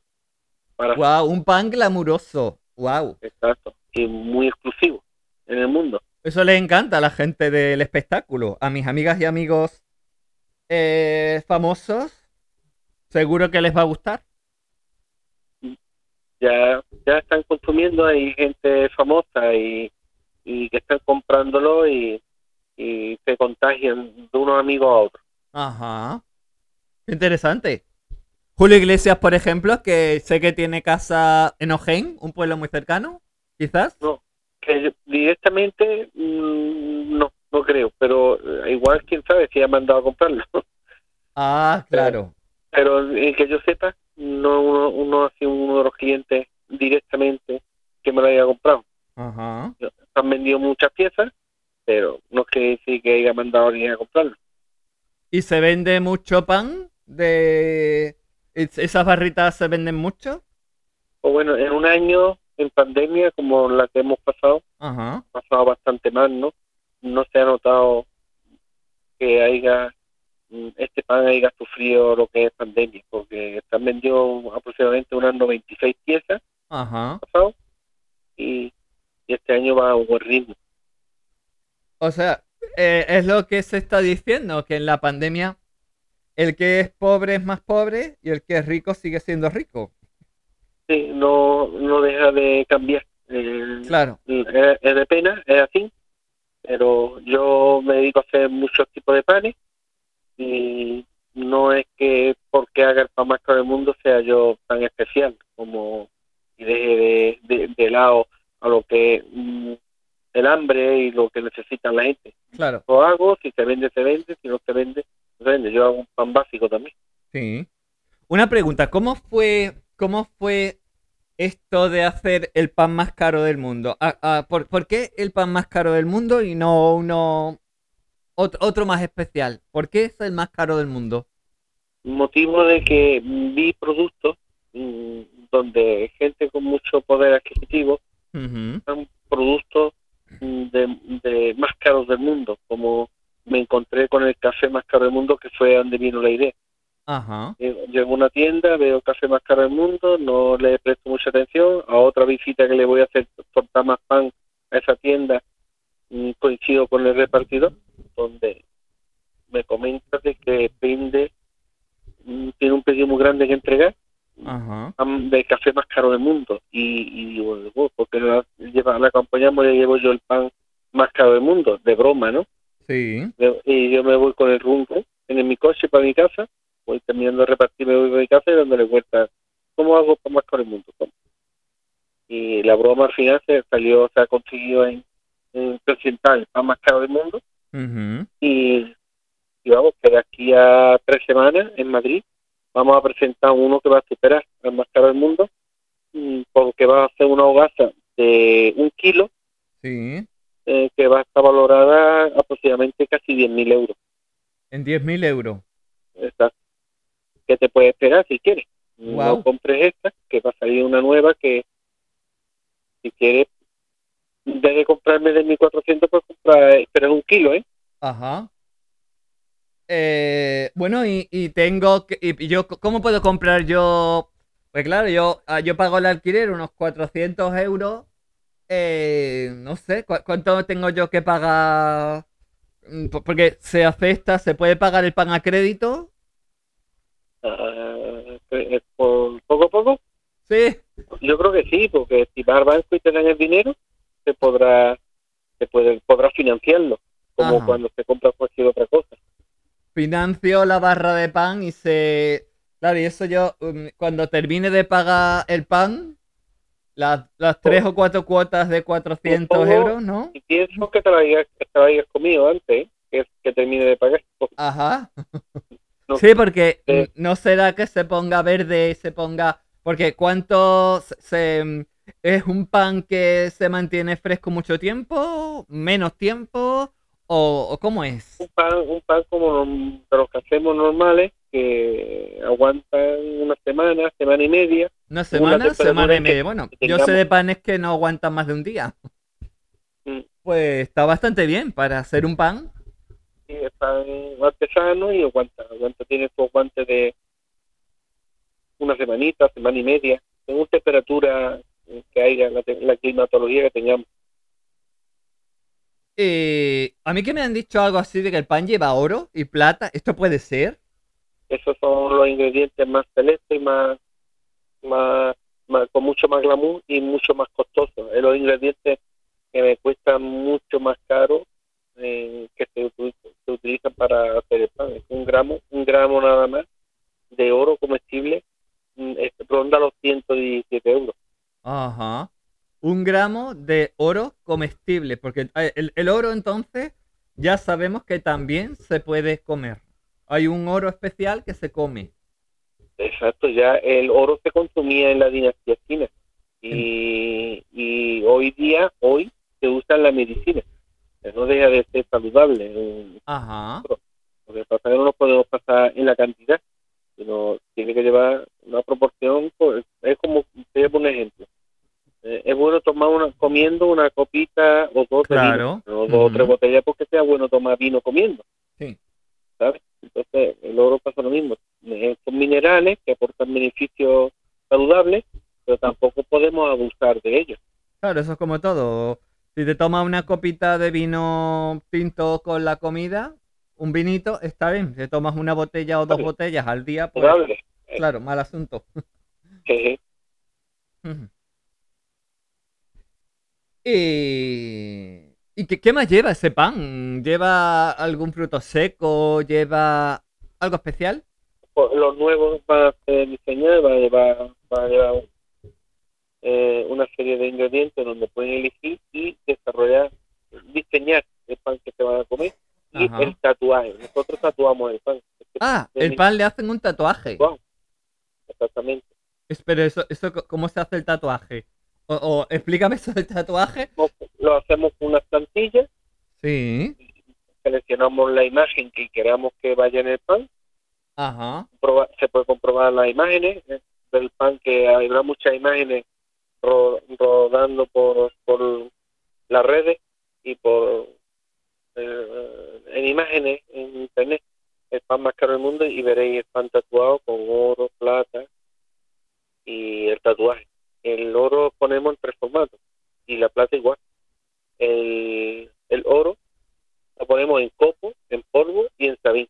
para Wow, un pan glamuroso. Wow. exacto, y muy exclusivo en el mundo. Eso les encanta a la gente del espectáculo. A mis amigas y amigos eh, famosos, seguro que les va a gustar. Ya, ya están consumiendo, hay gente famosa y, y que están comprándolo y, y se contagian de unos amigos a otros. Ajá. Interesante. Julio Iglesias, por ejemplo, que sé que tiene casa en Ojén, un pueblo muy cercano, quizás. No, que directamente mm, no, no creo, pero eh, igual quién sabe si ha mandado a comprarlo. Ah, claro. pero el que yo sepa, no uno, uno ha sido uno de los clientes directamente que me lo haya comprado. Ajá. Han vendido muchas piezas, pero no que decir que haya mandado a alguien a comprarlo. ¿Y se vende mucho pan? De esas barritas se venden mucho. O bueno, en un año en pandemia como la que hemos pasado, Ajá. ha pasado bastante mal, ¿no? No se ha notado que haya mm, este pan haya sufrido lo que es pandemia, porque han vendido aproximadamente unas 96 piezas Ajá. pasado y, y este año va a un buen ritmo. O sea, eh, es lo que se está diciendo, que en la pandemia el que es pobre es más pobre y el que es rico sigue siendo rico. Sí, no, no deja de cambiar. Claro. es, es de pena, es así, pero yo me dedico a hacer muchos tipos de panes y no es que porque haga el pan más caro del mundo sea yo tan especial como y deje de, de, de lado a lo que mm, el hambre y lo que necesita la gente. Claro. Lo hago, si se vende, se vende, si no se vende, Yo hago un pan básico también. Sí. Una pregunta, ¿cómo fue, cómo fue esto de hacer el pan más caro del mundo? Ah, ah, ¿por, por qué el pan más caro del mundo y no uno ot- otro más especial? ¿Por qué es el más caro del mundo? Motivo de que vi productos mm, donde gente con mucho poder adquisitivo son productos mm, de, de más caros del mundo, como me encontré con el café más caro del mundo, que fue donde vino la idea. Ajá. Llego llego a una tienda, veo café más caro del mundo, no le presto mucha atención. A otra visita que le voy a hacer torta más pan a esa tienda, mm, coincido con el repartidor, donde me comenta de que vende, mm, tiene un pedido muy grande que entregar, Ajá. del café más caro del mundo. Y, y digo, "Oh, ¿por qué no la, la acompañamos y le llevo yo el pan más caro del mundo? De broma, ¿no? Sí. Y yo me voy con el rumbo en mi coche para mi casa, voy terminando de repartir, me voy para mi casa y dándole vuelta, ¿cómo hago para más con el mundo? ¿Cómo? Y la broma al final se salió, se ha conseguido en, en presentar el pan más caro del mundo y, y vamos, que de aquí a tres semanas en Madrid vamos a presentar uno que va a superar el más caro del mundo mm, porque va a hacer una hogaza de un kilo Sí. Eh, que va a estar valorada aproximadamente casi 10.000 euros. En 10.000 euros. Exacto. que te puede esperar si quieres. No compres esta, que va a salir una nueva que si quieres, en vez de comprarme de 1400, pues comprar, esperar un kilo, ¿eh? Ajá. Eh, bueno, y, y tengo que, y yo, ¿cómo puedo comprar yo? Pues claro, yo, ah, yo pago el alquiler unos 400 euros. Eh, no sé, ¿cu- ¿cuánto tengo yo que pagar? Mm, po- Porque se acepta, se puede pagar el pan a crédito. Eh, por poco a poco, Sí. yo creo que sí, porque si vas al banco y te dan el dinero, se podrá, se puede, podrá financiarlo, como Ajá. cuando se compra cualquier otra cosa. Financio la barra de pan y se... Claro, y eso yo, um, cuando termine de pagar el pan, las, las tres o cuatro cuotas de 400 Supongo- euros, ¿no? Y pienso que te lo hayas, comido antes, que, que termine de pagar. Ajá. No. Sí, porque Eh. no será que se ponga verde, se ponga... Porque ¿cuánto se, es un pan que se mantiene fresco mucho tiempo? ¿Menos tiempo? ¿O, o cómo es? un pan, un pan como de los que hacemos normales, que aguantan una semana, semana y media. ¿Una semana? Semana y media. Bueno, yo sé de panes que no aguantan más de un día. Mm. Pues está bastante bien para hacer un pan. Y es pan artesano y aguanta, aguanta, tiene su aguante de una semanita, semana y media, según temperatura que haya, la, la climatología que tengamos. Eh, a mí que me han dicho algo así de que el pan lleva oro y plata. ¿Esto puede ser? Esos son los ingredientes más celestes y más, más, más- con mucho más glamour y mucho más costosos. Es los ingredientes que me cuestan mucho más caro eh, que se, util- se utilizan para hacer el pan. Es un gramo, un gramo nada más de oro comestible mm, ronda los 117 euros. Ajá. Un gramo de oro comestible. Porque eh, el, el oro entonces ya sabemos que también se puede comer. Hay un oro especial que se come. Exacto, ya el oro se consumía en la dinastía china y, y hoy día, hoy se usa en la medicina. No deja de ser saludable. Ajá. Lo que pasa es que no nos podemos pasar en la cantidad, sino tiene que llevar una proporción. pues, es como, te un ejemplo. Eh, es bueno tomar una, comiendo una copita o dos de Claro. vino, no dos o tres botellas porque sea bueno tomar vino comiendo. Sí. ¿Sabes? Entonces, el oro pasa lo mismo. Son minerales que aportan beneficios saludables, pero tampoco podemos abusar de ellos. Claro, eso es como todo. Si te tomas una copita de vino tinto con la comida, un vinito, está bien. Si te tomas una botella o dos botellas al día, pues Saludable. claro, mal asunto. ¿Y, ¿y qué, qué más lleva ese pan? ¿Lleva algún fruto seco? ¿Lleva algo especial? Pues los nuevos van a ser van a llevar, van a llevar eh, una serie de ingredientes donde pueden elegir y desarrollar, diseñar el pan que se van a comer y Ajá. el tatuaje. Nosotros tatuamos el pan. Ah, el pan le hacen un tatuaje. Wow. Exactamente. Espera, eso, eso, ¿cómo se hace el tatuaje? O, o explícame eso del tatuaje. Lo hacemos con unas plantillas, Sí. seleccionamos la imagen que queramos que vaya en el pan, Ajá. proba- se puede comprobar las imágenes eh, del pan, que habrá muchas imágenes ro- rodando por, por las redes y por eh, en imágenes en internet el pan más caro del mundo y veréis el pan tatuado con oro, plata y el tatuaje. El oro ponemos en tres formatos y la plata igual. El, el oro lo ponemos en copo, en polvo y en sabín.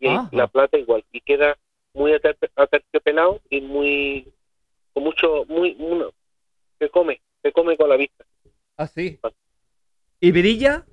Y Ajá. la plata igual. Y queda muy aterciopelado y muy con mucho muy uno, se come se come con la vista Así. ¿Y brilla?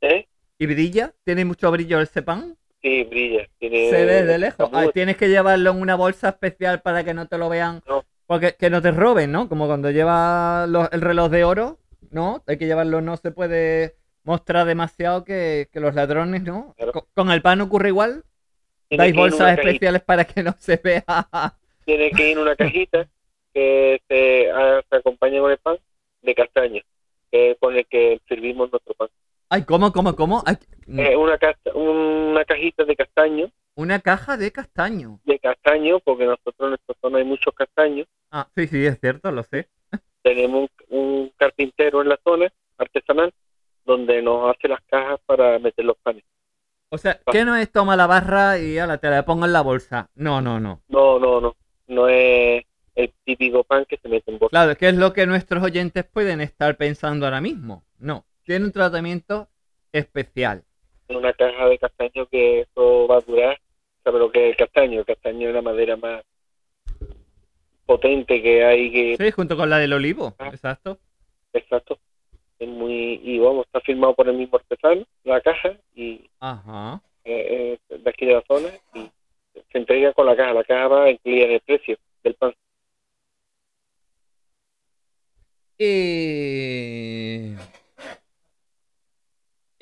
¿eh? ¿Y brilla? ¿Tiene mucho brillo ese pan? sí brilla tiene Se ve de lejos. Ah, tienes que llevarlo en una bolsa especial para que no te lo vean. No. Porque que no te roben, ¿no? Como cuando llevas el reloj de oro, ¿no? Hay que llevarlo, no se puede mostrar demasiado que, que los ladrones, ¿no? Claro. ¿Con el pan ocurre igual? tiene ¿Dais bolsas cajita, especiales para que no se vea? tiene que ir una cajita que se, ah, se acompaña con el pan de castaño que es con el que servimos nuestro pan Ay, ¿cómo, cómo, cómo? Ay, Eh, una una cajita de castaño una caja de castaño. de castaño porque nosotros en nuestra zona hay muchos castaños Ah, sí, sí, es cierto, lo sé. tenemos un, un carpintero en la zona artesanal donde nos hace las cajas para meter los panes. O sea, que no es toma la barra y ahora te la pongo en la bolsa. No, no, no. No, no, no. No es el típico pan que se mete en bolsa. Claro, que es lo que nuestros oyentes pueden estar pensando ahora mismo. No, tiene un tratamiento especial. En una caja de castaño que eso va a durar. ¿Sabe lo que es el castaño? El castaño es la madera más potente que hay que... Sí, junto con la del olivo, Ah. exacto. Exacto. Es muy... Y vamos, está firmado por el mismo artesano, la caja, y Ajá. eh, es de aquí de la zona, y se entrega con la caja. La caja va incluida en el precio del pan. Y...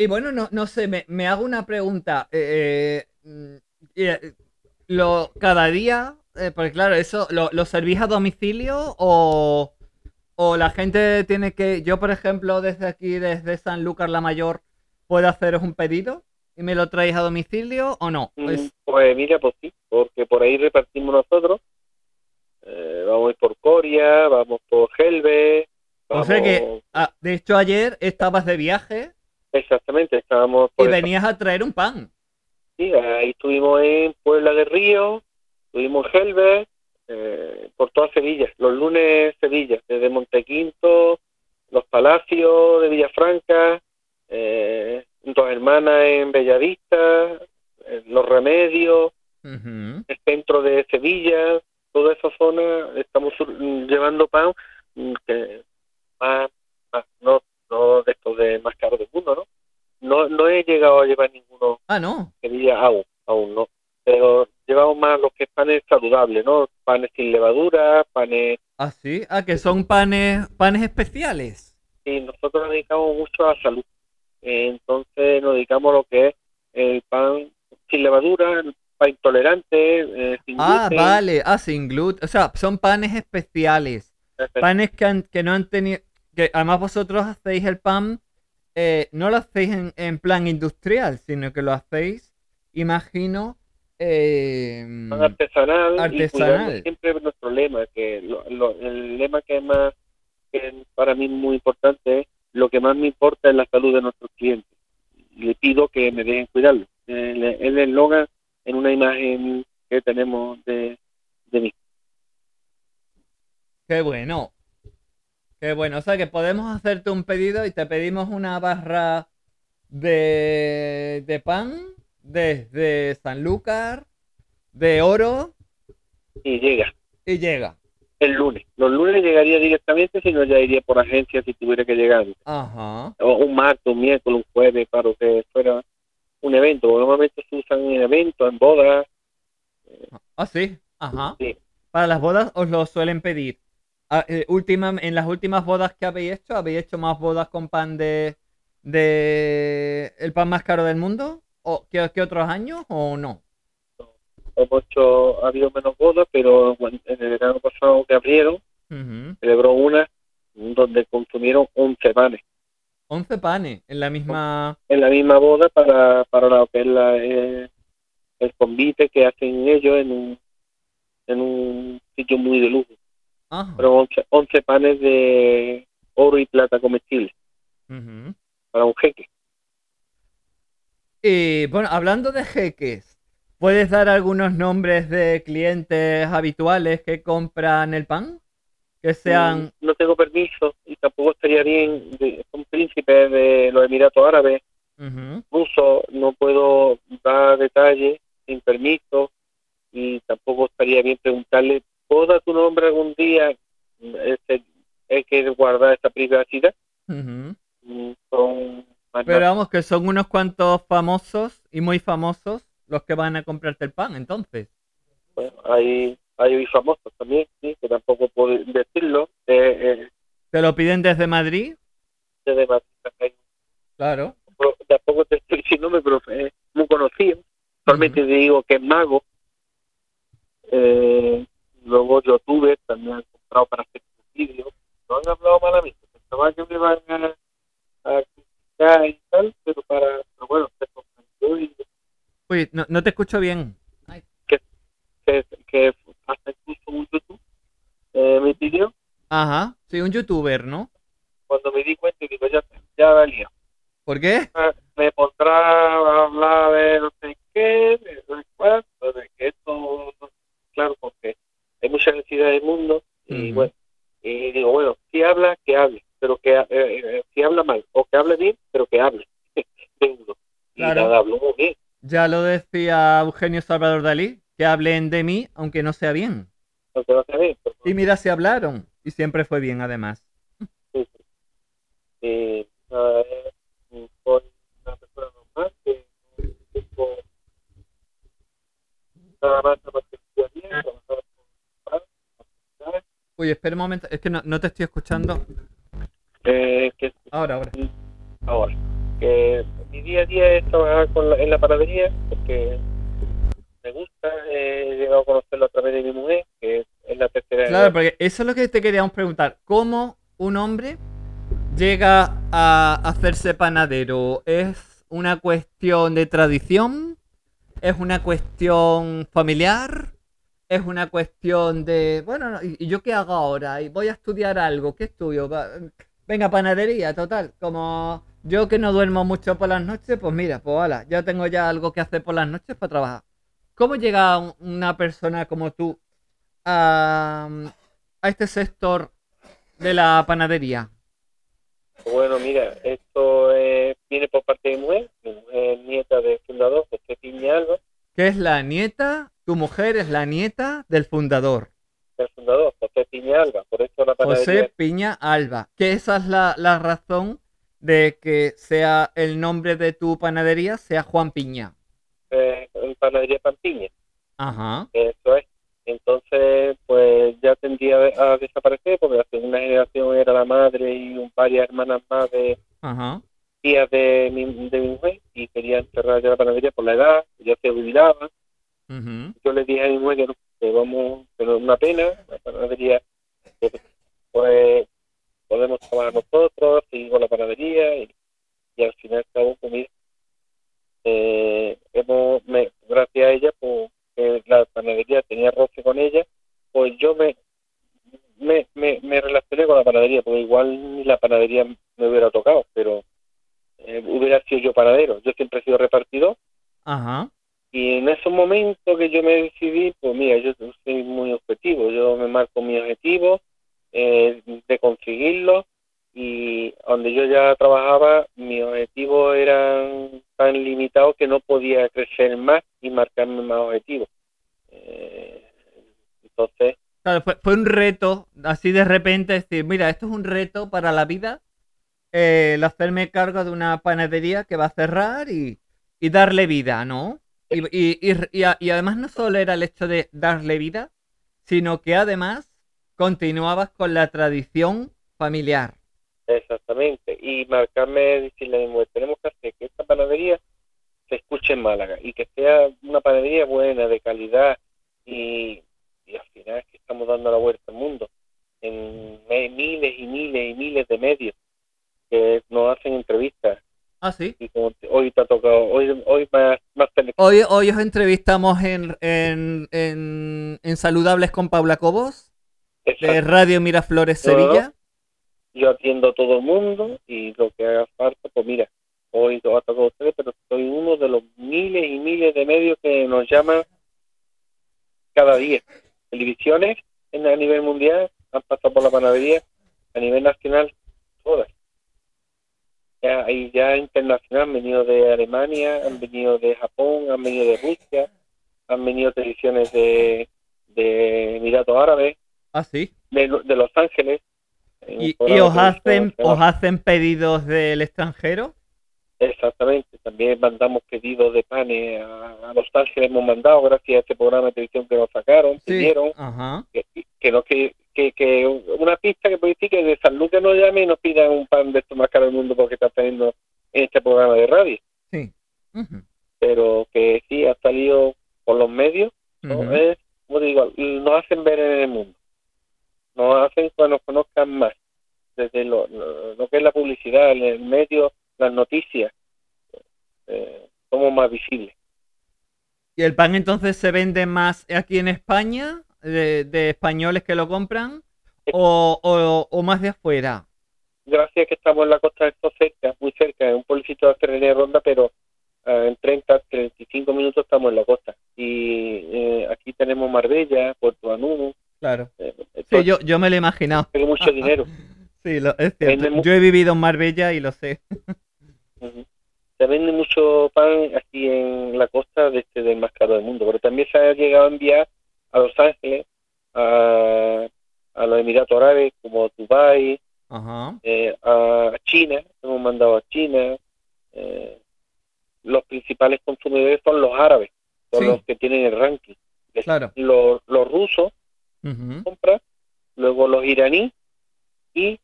Y bueno, no, no sé, me, me hago una pregunta. eh, mm, eh, lo, cada día, eh, porque claro, eso, lo, ¿lo servís a domicilio o, o la gente tiene que... Yo, por ejemplo, desde aquí, desde San Lucas la Mayor, ¿puedo haceros un pedido y me lo traéis a domicilio o no? Mm, Pues, Pues mira, pues sí, porque por ahí repartimos nosotros. Eh, vamos a ir por Coria, vamos por Helve. o sea que, ah, de hecho, ayer estabas de viaje Exactamente, estábamos y esa- venías a traer un pan. sí, ahí estuvimos en Puebla de Río, estuvimos en Helve, eh, por toda Sevilla. Los lunes Sevilla, desde Montequinto, Los Palacios de Villafranca, eh, Dos Hermanas en Bellavista, eh, Los Remedios, el centro de Sevilla, toda esa zona, estamos llevando pan mm, que más, más- no, no de estos de más caros del mundo, ¿no? No, no he llegado a llevar ninguno Ah, no. que diga aún, aún no, pero llevamos más los que panes saludables, ¿no? Panes sin levadura, panes, Ah, sí. Ah, que son panes, panes especiales. y nosotros nos dedicamos mucho a salud, entonces nos dedicamos a lo que es el pan sin levadura, pan intolerante, eh, sin Ah, gluten, vale. Ah, sin gluten. O sea, son panes especiales. Panes que, han- que no han tenido... Que además vosotros hacéis el pan... eh, no lo hacéis en, en plan industrial, sino que lo hacéis, imagino... eh, pan artesanal, y Artesanal. cuidando siempre nuestro lema, que lo- lo- el lema que es más que para mí muy importante es lo que más me importa es la salud de nuestros clientes. Y le pido que me dejen cuidarlo. El, el eslogan en una imagen que tenemos de, de mí. Qué bueno. Qué bueno. O sea que podemos hacerte un pedido y te pedimos una barra de, de pan desde Sanlúcar, de oro, Y llega y llega. el lunes. Los lunes llegaría directamente, si no ya iría por agencia si tuviera que llegar. Ajá. O un martes, un miércoles, un jueves, para que fuera un evento. Normalmente se usan en eventos, en bodas. Ah, sí. Ajá. Sí. Para las bodas os lo suelen pedir. Ah, eh, última, en las últimas bodas que habéis hecho, ¿habéis hecho más bodas con pan de, de el pan más caro del mundo? ¿O que, que otros años o no? hemos hecho, ha habido menos bodas, pero en el verano pasado que abrieron, celebró una donde consumieron 11 panes 11 panes en la misma... en la misma boda para, para lo que es la, eh, el convite que hacen ellos en un, en un sitio muy de lujo. Ajá. Pero 11, 11 panes de oro y plata comestibles para un jeque. Y bueno, hablando de jeques, ¿puedes dar algunos nombres de clientes habituales que compran el pan? Que sean... Mm, No tengo permiso y tampoco estaría bien, de, son príncipes de los Emiratos Árabes, Ujú. rusos, no puedo dar detalles sin permiso y tampoco estaría bien preguntarle, ¿puedo dar tu nombre algún día? Este, hay que guardar esta privacidad. Mm, Son Pero vamos, que son unos cuantos famosos y muy famosos los que van a comprarte el pan, entonces. bueno, hay, hay famosos también, sí, que tampoco puedo decirlo. Eh, eh, ¿Te lo piden desde Madrid? desde Madrid, hay Claro. pero tampoco te estoy diciendo pero es muy conocido. Solamente te digo que es mago. Eh, luego youtubers también han comprado para hacer vídeos. No han hablado malamente. Pensaba que me van a, a criticar y tal, pero para, pero bueno, se comprendió y Uy, no, no te escucho bien. que, que hasta incluso un YouTube eh, me pidió Ajá, sí, un youtuber, ¿no? cuando me di cuenta y digo ya, ya valía. ¿Por qué? me pondrá a hablar de no sé qué, de no sé cuánto, de que esto, no- claro, porque hay mucha necesidad del mundo y bueno, y digo, bueno, si habla, que hable, pero que eh, eh, si habla mal o que hable bien, pero que hable de uno. Y Claro. nada, habló muy bien, Ya lo decía Eugenio Salvador Dalí, que hablen de mí aunque no sea bien. aunque no sea bien, pero Y mira si hablaron. Y siempre fue bien, además. sí, sí. Eh, soy una persona normal que tengo nada más nada más que estudiar bien, trabajar con padres, con Uy, espera un momento, es que no, no te estoy escuchando. eh, que Ahora, ahora. ahora. Mi día a día es trabajar con la- en la panadería porque me gusta, he llegado a conocerlo a través de mi mujer, que es la tercera Claro, edad. porque eso es lo que te queríamos preguntar. ¿Cómo un hombre llega a hacerse panadero? ¿Es una cuestión de tradición? ¿Es una cuestión familiar? ¿Es una cuestión de, bueno, no, ¿y yo qué hago ahora? ¿Y voy a estudiar algo? ¿Qué estudio? Venga, panadería, total. Como yo que no duermo mucho por las noches, pues mira, pues hala, ya tengo ya algo que hacer por las noches para trabajar. ¿Cómo llega un- una persona como tú a, a este sector de la panadería? Bueno, mira, esto eh, viene por parte de mi mujer, mi mujer es nieta del fundador, José Piña Alba, Que es la nieta, tu mujer es la nieta del fundador, del fundador, José Piña Alba, por eso la panadería José Piña Alba. Que esa es la, la razón de que sea el nombre de tu panadería sea Juan Piña. eh, panadería Pampiña. Ajá. Eso es. Entonces, pues ya tendría a desaparecer porque la segunda generación era la madre y un- varias hermanas más de Ajá. tías de mi, de mi mujer y querían cerrar ya la panadería por la edad, ya se ujú. Yo le dije a mi mujer que, vamos, es una pena, la panadería, pues podemos trabajar nosotros, seguir con la panadería y, y al final pues mira, eh, hemos, me, gracias a ella, pues que la panadería tenía roce con ella, pues yo me, me, me, me relacioné con la panadería, porque igual ni la panadería me hubiera tocado, pero eh, hubiera sido yo panadero. Yo siempre he sido repartidor Ajá. Y en esos momentos que yo me decidí, pues mira, yo soy muy objetivo, yo me marco mi objetivo eh, de conseguirlo y donde yo ya trabajaba, mis objetivos eran tan limitados que no podía crecer más y marcarme más objetivos. Eh, entonces, Claro, fue, fue un reto, así de repente decir, mira, esto es un reto para la vida, eh, el hacerme cargo de una panadería que va a cerrar y darle vida, ¿no? Y, y- y- a- y además no solo era el hecho de darle vida, sino que además continuabas con la tradición familiar. exactamente, y marcarme, decirle tenemos que hacer que esta panadería se escuche en Málaga y que sea una panadería buena, de calidad y, y al final es que estamos dando la vuelta al mundo en miles y miles y miles de medios que nos hacen entrevistas Ah, sí. hoy te ha tocado, hoy, hoy más, más Hoy, hoy os entrevistamos en, en, en, en Saludables con Paula Cobos, de. Radio Miraflores. Sevilla. yo atiendo a todo el mundo y lo que haga falta, pues mira, hoy lo ha tocado a ustedes, pero soy uno de los miles y miles de medios que nos llaman cada día. Televisiones en, a nivel mundial han pasado por la panadería, a nivel nacional, todas. Ya, y ya internacional han venido de Alemania, han venido de Japón, han venido de Rusia, han venido televisiones de, de Emiratos Árabes, Ah, sí. de, de Los Ángeles. un ¿Y, y os, hacen, os hacen pedidos del extranjero? Exactamente, también mandamos pedidos de panes a, a Los Ángeles, hemos mandado gracias a este programa de televisión que nos sacaron, pidieron, Ajá. que, que, no, que, que, que una pista que puede decir que de San Lucas nos llame y nos pidan un pan de estos más caros del mundo porque está teniendo en este programa de radio, Sí. Pero que sí ha salido por los medios, ¿no? es, como digo, nos hacen ver en el mundo, nos hacen que nos conozcan más, desde lo, lo, lo que es la publicidad, el medio, las noticias, eh, somos más visibles. ¿Y el pan entonces se vende más aquí en España, de, de españoles que lo compran, o, o, o más de afuera? Gracias que estamos en la costa de esto cerca, muy cerca, en un pueblecito de Asturias de Ronda, pero ah, en 30, 35 minutos estamos en la costa. Y eh, aquí tenemos Marbella, Puerto Banús, Claro. eh, Sí, yo, yo me lo he imaginado. tengo mucho dinero. Sí, lo- es cierto. Yo he vivido en Marbella y lo sé. Se vende mucho pan aquí en la costa de este del más caro del mundo, pero también se ha llegado a enviar a Los Ángeles, a, a los Emiratos Árabes, como Dubái, Ajá. eh, a China, hemos mandado a China. eh, los principales consumidores son los árabes, son Sí. los que tienen el ranking. Claro. Los, los rusos compran, luego los iraníes y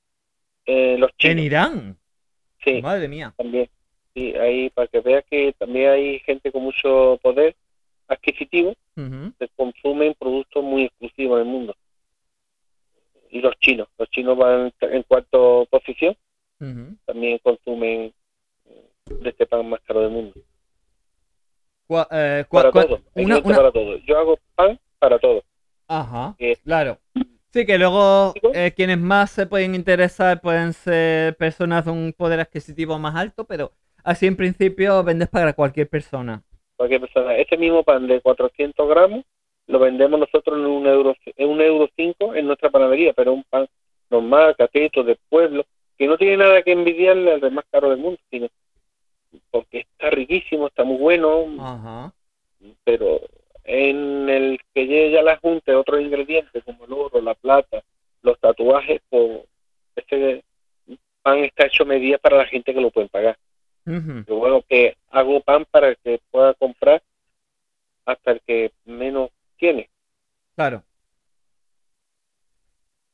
eh, los En chinos. Irán. Sí, Madre mía. también. Sí, ahí para que veas que también hay gente con mucho poder adquisitivo Ujú. que consumen productos muy exclusivos en el mundo. Y los chinos, los chinos van en cuarta posición, también consumen eh, de este pan más caro del mundo. Cua- eh, cua- Para cua- todo, una- una- para todo. Yo hago pan para todo. Ajá, Que- claro. Sí, que luego eh, quienes más se pueden interesar pueden ser personas de un poder adquisitivo más alto, pero así en principio vendes para cualquier persona. Cualquier persona. Este mismo pan de 400 gramos lo vendemos nosotros en un euro, en un euro cinco en nuestra panadería, pero un pan normal, cateto, de pueblo, que no tiene nada que envidiarle al más caro del mundo, sino porque está riquísimo, está muy bueno, Ajá. pero en el que llegue ya la junta otros ingredientes como el oro, la plata, los tatuajes, pues este pan está hecho medida para la gente que lo pueden pagar. Ujú. Pero bueno, que hago pan para el que pueda comprar hasta el que menos tiene. Claro.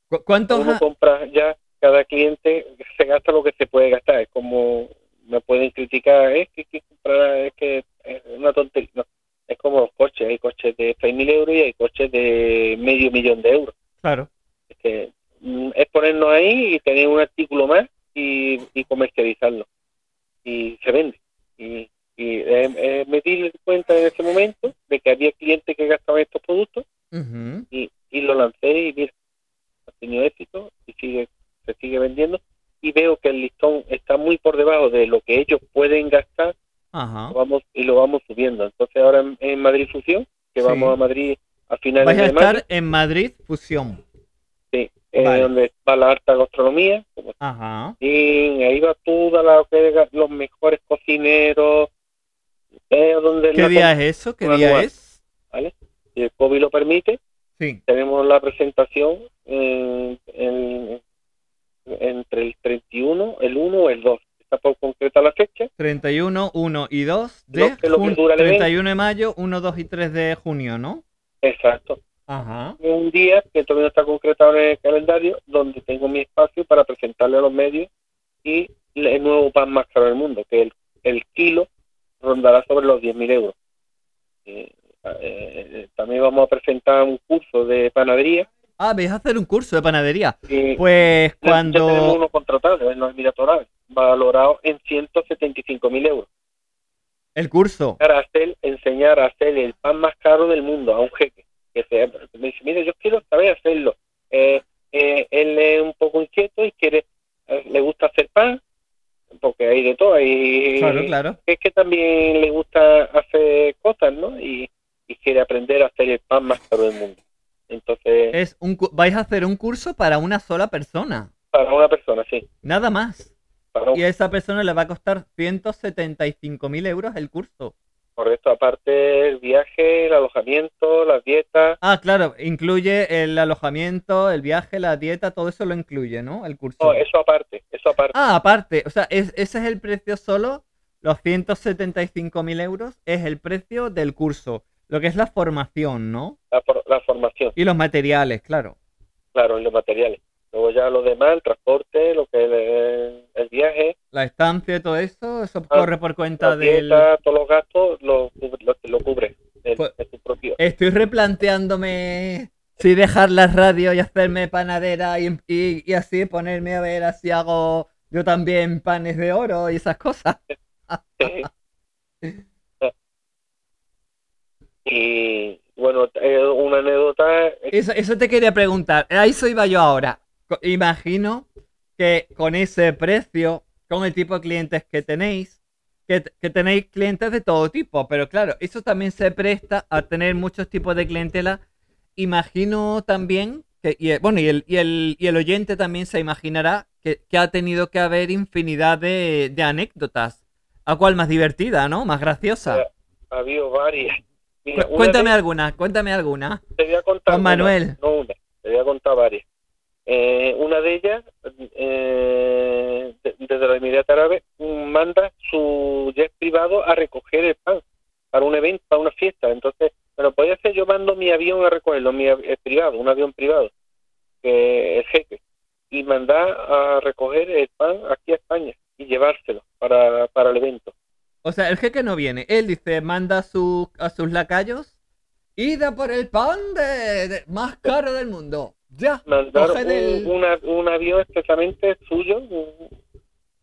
¿Cu- ¿Cuántos Uno ha- compra ya, cada cliente se gasta lo que se puede gastar. Es como me pueden criticar, es que que comprar, es que es una tontería. No, es como los coches, hay coches de 6.000 euros y hay coches de medio millón de euros. Claro. Es, que, mm, es ponernos ahí y tener un artículo más y, y comercializarlo. Y se vende. Y, y eh, eh, me di cuenta en ese momento de que había clientes que gastaban estos productos y, y lo lancé y mira, ha tenido éxito y sigue se sigue vendiendo y veo que el listón está muy por debajo de lo que ellos pueden gastar Ajá. lo vamos y lo vamos subiendo. Entonces ahora en, en Madrid Fusión, que Sí. vamos a Madrid a finales Vais a de mayo, estar en Madrid Fusión. sí, eh, donde va la alta gastronomía, Ajá. y ahí va toda la los mejores cocineros, eh, donde ¿Qué día es eso? ¿Qué día nueva- es? ¿vale? Si el COVID lo permite, Sí. tenemos la presentación en- en- entre el 31, el 1 o el 2. Está por concreta la fecha. 31, 1 y 2 Lo de que- lo que dura el evento. 31 de mayo, 1, 2 y 3 de junio, ¿no? Exacto. Ajá. Un día que todavía no está concretado en el calendario, donde tengo mi espacio para presentarle a los medios y el nuevo pan más caro del mundo, que el, el kilo rondará sobre los 10.000 euros. Eh, eh, también vamos a presentar un curso de panadería. Ah, vais a hacer un curso de panadería. Pues ya- ya tenemos cuando... uno contratado en los Emiratos Árabes, valorado en 175.000 euros. El curso. Para hacer, enseñar a hacer el pan más caro del mundo a un jeque. Que se, me dice, mire, yo quiero saber hacerlo. Eh, eh, él es un poco inquieto y quiere, eh, le gusta hacer pan, porque hay de todo. Y Claro, claro. es que también le gusta hacer cosas, ¿no? Y, y quiere aprender a hacer el pan más caro del mundo. Entonces, Es un, cu- vais a hacer un curso para una sola persona. para una persona, sí. Nada más. Un, Y a esa persona le va a costar 175.000 euros el curso. Correcto, aparte el viaje, el alojamiento, las dietas, Ah, claro, incluye el alojamiento, el viaje, la dieta, todo eso lo incluye, ¿no? El curso. no, eso aparte, eso aparte. Ah, aparte, o sea, es- ese es el precio solo, los 175.000 euros es el precio del curso, lo que es la formación, ¿no? La, for- la formación, Y los materiales, claro. claro, y los materiales. Luego ya lo demás, el transporte, lo que el, el viaje, La estancia y todo eso, eso Ah, corre por cuenta la del... dieta, todos los gastos lo, lo, lo cubre el, Pues- el propio. Estoy replanteándome si dejar la radio y hacerme panadera y, y- y así ponerme a ver si hago yo también panes de oro y esas cosas. y bueno, eh, una anécdota, Eso, eso te quería preguntar. A eso iba yo ahora. Imagino que con ese precio, con el tipo de clientes que tenéis, que, tenéis clientes de todo tipo, pero claro, eso también se presta a tener muchos tipos de clientela. Imagino también que, y, el- bueno, y el, y, el, y el oyente también se imaginará que, que ha tenido que haber infinidad de, de anécdotas. ¿A cuál más divertida, no? Más graciosa. ha habido varias. Mira, cuéntame alguna, cuéntame alguna. te voy a contar una, Manuel. no una, te voy a contar varias. Eh, una de ellas, eh, de- desde los Emiratos Árabes, manda su jet privado a recoger el pan para un evento, para una fiesta. Entonces, bueno, podía ser yo mando mi avión a recogerlo, mi eh, privado, un avión privado, el jefe, y mandar a recoger el pan aquí a España y llevárselo para, para el evento. O sea, el jeque no viene. Él dice, manda a, su- a sus lacayos, id a por el pan de- más caro del mundo. Ya, un, una- un avión expresamente suyo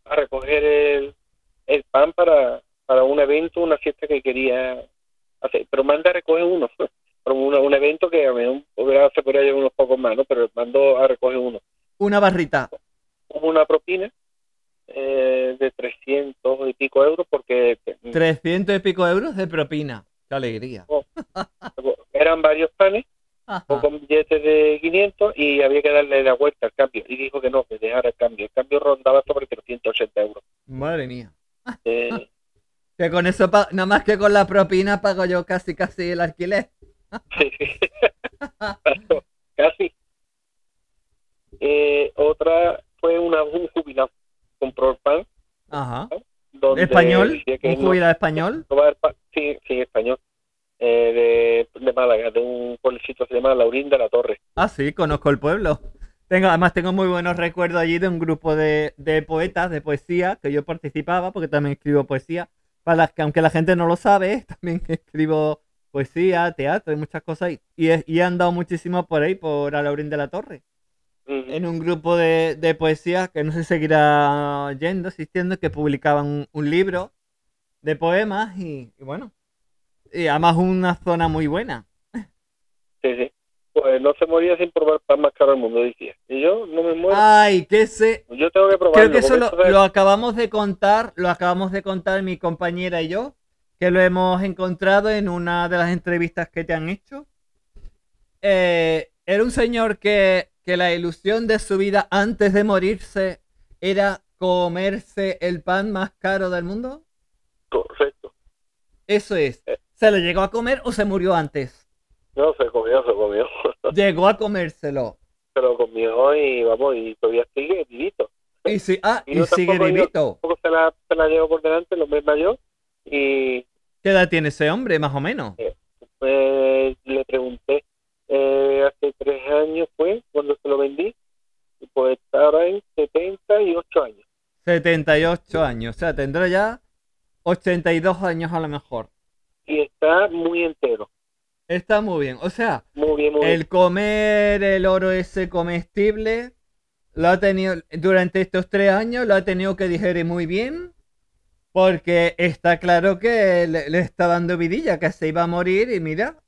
a recoger el, el pan para, para un evento, una fiesta que quería hacer. Pero manda a recoger uno, para un, un evento que a mí se podría llevar unos pocos más, ¿no? pero mandó a recoger uno. una barrita. Hubo una propina eh, de 300 y pico euros porque 300 y pico euros de propina. Qué alegría. eran varios panes. O con billetes de 500 y había que darle la vuelta al cambio. Y dijo que no, que dejara el cambio. El cambio rondaba sobre 380 euros. Madre mía. Eh, Que con eso, nada más que con la propina pago yo casi casi el alquiler. sí. Casi. Eh, otra fue una, un jubilado. Compró el pan. Ajá. Donde ¿Español? ¿Un no- jubilado español? sí, sí, español. Eh, de, de Málaga, de un pueblecito que se llama Laurín de la Torre. Ah, sí, conozco el pueblo. Tengo, además tengo muy buenos recuerdos allí de un grupo de, de poetas, de poesía, que yo participaba, porque también escribo poesía. Para las que, aunque la gente no lo sabe, también escribo poesía, teatro y muchas cosas. Y, y he, y he andado muchísimo por ahí, por Alaurín de la Torre. En un grupo de, de poesía que no se seguirá yendo, existiendo, que publicaban un, un libro de poemas y, y bueno. Y además una zona muy buena. Sí, sí. Pues no se moría sin probar pan más caro del mundo, decía. Y yo no me muero. Ay, que se, yo tengo que probarlo. Creo que eso lo, acabamos de contar, lo acabamos de contar mi compañera y yo, que lo hemos encontrado en una de las entrevistas que te han hecho. Eh, era un señor que, que la ilusión de su vida antes de morirse era comerse el pan más caro del mundo. Correcto. Eso es. ¿Se lo llegó a comer o se murió antes? No, se comió, se comió. Llegó a comérselo. se lo comió y vamos, y todavía sigue vivito. Y, si, ah, Y y yo sigue yo- vivito. Tampoco se la, se la llevo por delante, lo mismo yo. Y ¿Qué edad tiene ese hombre, más o menos? pues le pregunté, eh, hace tres años fue cuando se lo vendí, y pues ahora en 78 años. 78 años, o sea, tendrá ya 82 años a lo mejor. Y está muy entero. Está muy bien. O sea, Muy bien, muy bien. el comer el oro ese comestible lo ha tenido durante estos tres años, lo ha tenido que digerir muy bien. Porque está claro que le, le está dando vidilla, que se iba a morir y mira,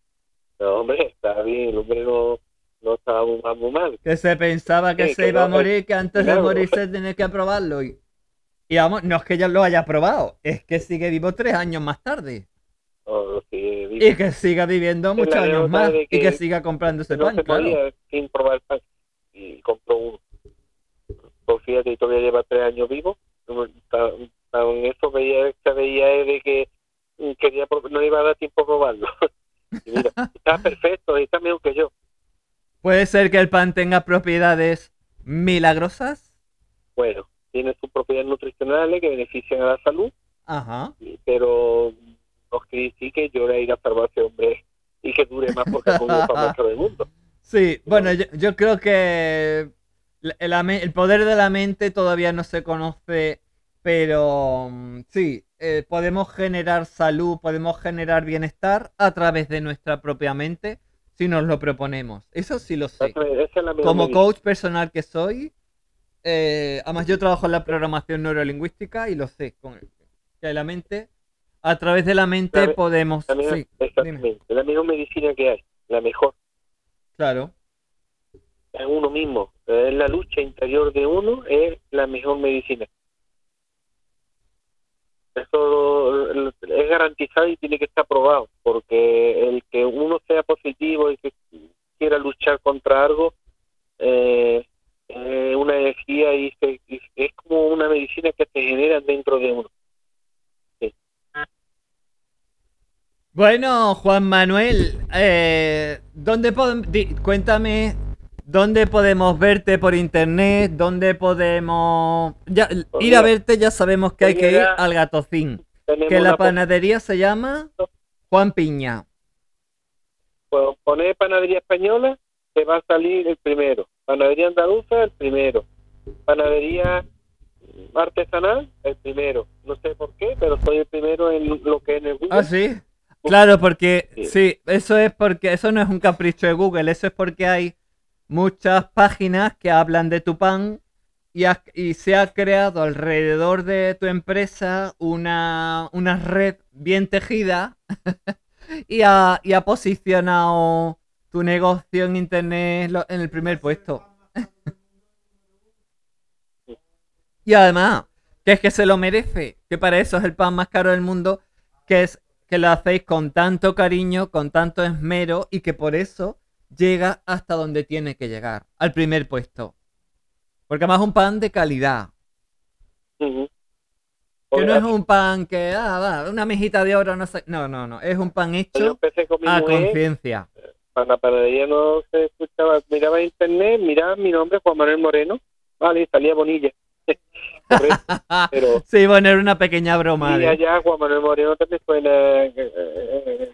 No, hombre, está bien, el hombre no, no estaba muy mal, que se pensaba que Sí, se que iba a morir, que antes de claro. morirse tenía que probarlo. Y, y vamos, no es que ya lo haya probado, es que sigue vivo tres años más tarde. Y que siga viviendo muchos años más y que siga comprando ese no pan, se claro. sin probar pan. Y compró uno. Pues fíjate, todavía lleva tres años vivo. En eso veía, veía de que quería no iba a dar tiempo a probarlo. Y mira, está perfecto, está mejor que yo. Puede ser que el pan tenga propiedades milagrosas. Bueno, tiene sus propiedades nutricionales que benefician a la salud, Ajá. pero no quiere decir que yo le iré a salvar a ese hombre y que dure más porque para maestro del mundo. Sí, bueno, yo, yo creo que el poder de la mente todavía no se conoce, pero mm, sí, eh, podemos generar salud, podemos generar bienestar a través de nuestra propia mente si nos lo proponemos. Eso sí lo sé. Como coach personal que soy, eh, además yo trabajo en la programación neurolingüística y lo sé, con, que la mente, a través de la mente La- podemos... La mejor, Sí, exactamente, la mejor medicina que hay, la mejor, Claro. es uno mismo. Es la lucha interior de uno, es la mejor medicina. Eso es garantizado y tiene que estar probado, porque el que uno sea positivo y que quiera luchar contra algo, eh, una energía y, se- y es como una medicina que se genera dentro de uno. Bueno, Juan Manuel, eh, ¿dónde cuéntame dónde podemos verte por internet, dónde podemos ya, ir a verte, ya sabemos que hay que ir al Gatocín, que la panadería se llama Juan Piña. Pues poner panadería española, te va a salir el primero. Panadería andaluza, el primero. Panadería artesanal, el primero. No sé por qué, pero soy el primero en lo que es en el Google. Ah, sí. Claro, porque Sí. sí, eso es porque eso no es un capricho de Google, eso es porque hay muchas páginas que hablan de tu pan y, ha- y se ha creado alrededor de tu empresa una, una red bien tejida y ha, y ha posicionado tu negocio en internet en el primer puesto. y además, que es que se lo merece, que para eso es el pan más caro del mundo, que es que lo hacéis con tanto cariño, con tanto esmero y que por eso llega hasta donde tiene que llegar, al primer puesto. Porque además es un pan de calidad, que no es un pan que, ah, va, una mejita de oro, no sé. No, no, no, es un pan hecho mi a conciencia. para la panadería no se escuchaba, miraba internet, miraba mi nombre, Juan Manuel Moreno, vale, salía Bonilla. Pero Sí, bueno, era una pequeña broma. y allá Juan Manuel Moreno también suena, eh, eh,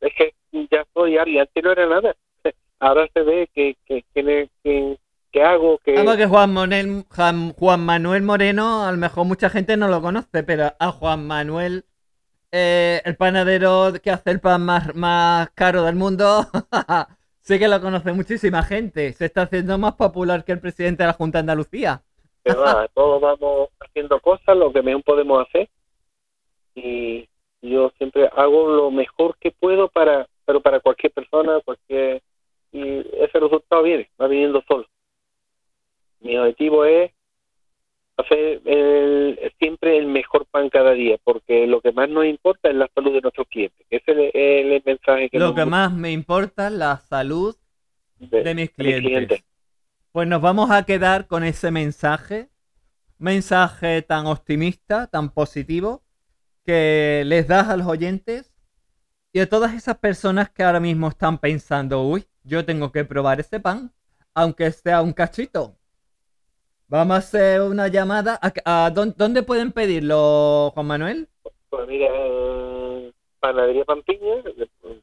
es que ya soy alguien, antes no era nada. Ahora se ve que, que, que, que, que hago, que... Que Juan, Monel- Juan, Juan Manuel Moreno, a lo mejor mucha gente no lo conoce, pero a Juan Manuel, eh, el panadero que hace el pan más, más caro del mundo, sí que lo conoce muchísima gente. Se está haciendo más popular que el presidente de la Junta de Andalucía. Que va, todos vamos haciendo cosas, lo que mejor podemos hacer. Y yo siempre hago lo mejor que puedo para, pero para cualquier persona, cualquier y ese resultado viene, va viniendo solo. Mi objetivo es hacer el- siempre el mejor pan cada día, porque lo que más nos importa es la salud de nuestros clientes. Ese es el, el mensaje que Lo nos que más me importa es la salud de, de mis de mis clientes. Pues nos vamos a quedar con ese mensaje, mensaje tan optimista, tan positivo, que les das a los oyentes y a todas esas personas que ahora mismo están pensando, uy, yo tengo que probar ese pan, aunque sea un cachito. Vamos a hacer una llamada. ¿A, dónde, pueden pedirlo, Juan Manuel? Pues mira, eh, Panadería Pampiña,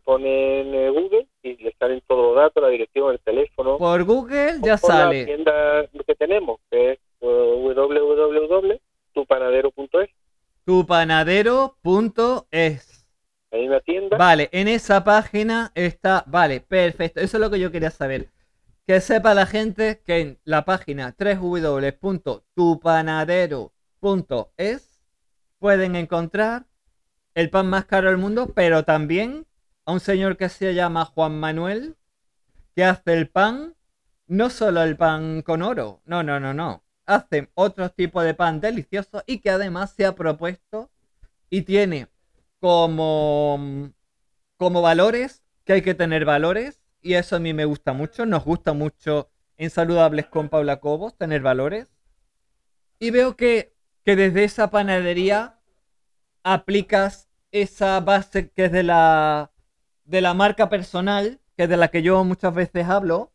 ponen Google le salen todos los datos, la dirección, el teléfono. Por Google ya por la sale. tienda que tenemos, que es eh, www.tupanadero.es. tupanadero.es. Hay una tienda. Vale, en esa página está. Vale, perfecto. Eso es lo que yo quería saber. Que sepa la gente que en la página www.tupanadero.es pueden encontrar el pan más caro del mundo, pero también a un señor que se llama Juan Manuel, que hace el pan, no solo el pan con oro, no, no, no, no. Hacen otro tipo de pan delicioso y que además se ha propuesto y tiene como, como valores, que hay que tener valores, y eso a mí me gusta mucho, nos gusta mucho en Saludables con Paula Cobos, tener valores. Y veo que, que desde esa panadería aplicas esa base que es de la, de la marca personal, que es de la que yo muchas veces hablo,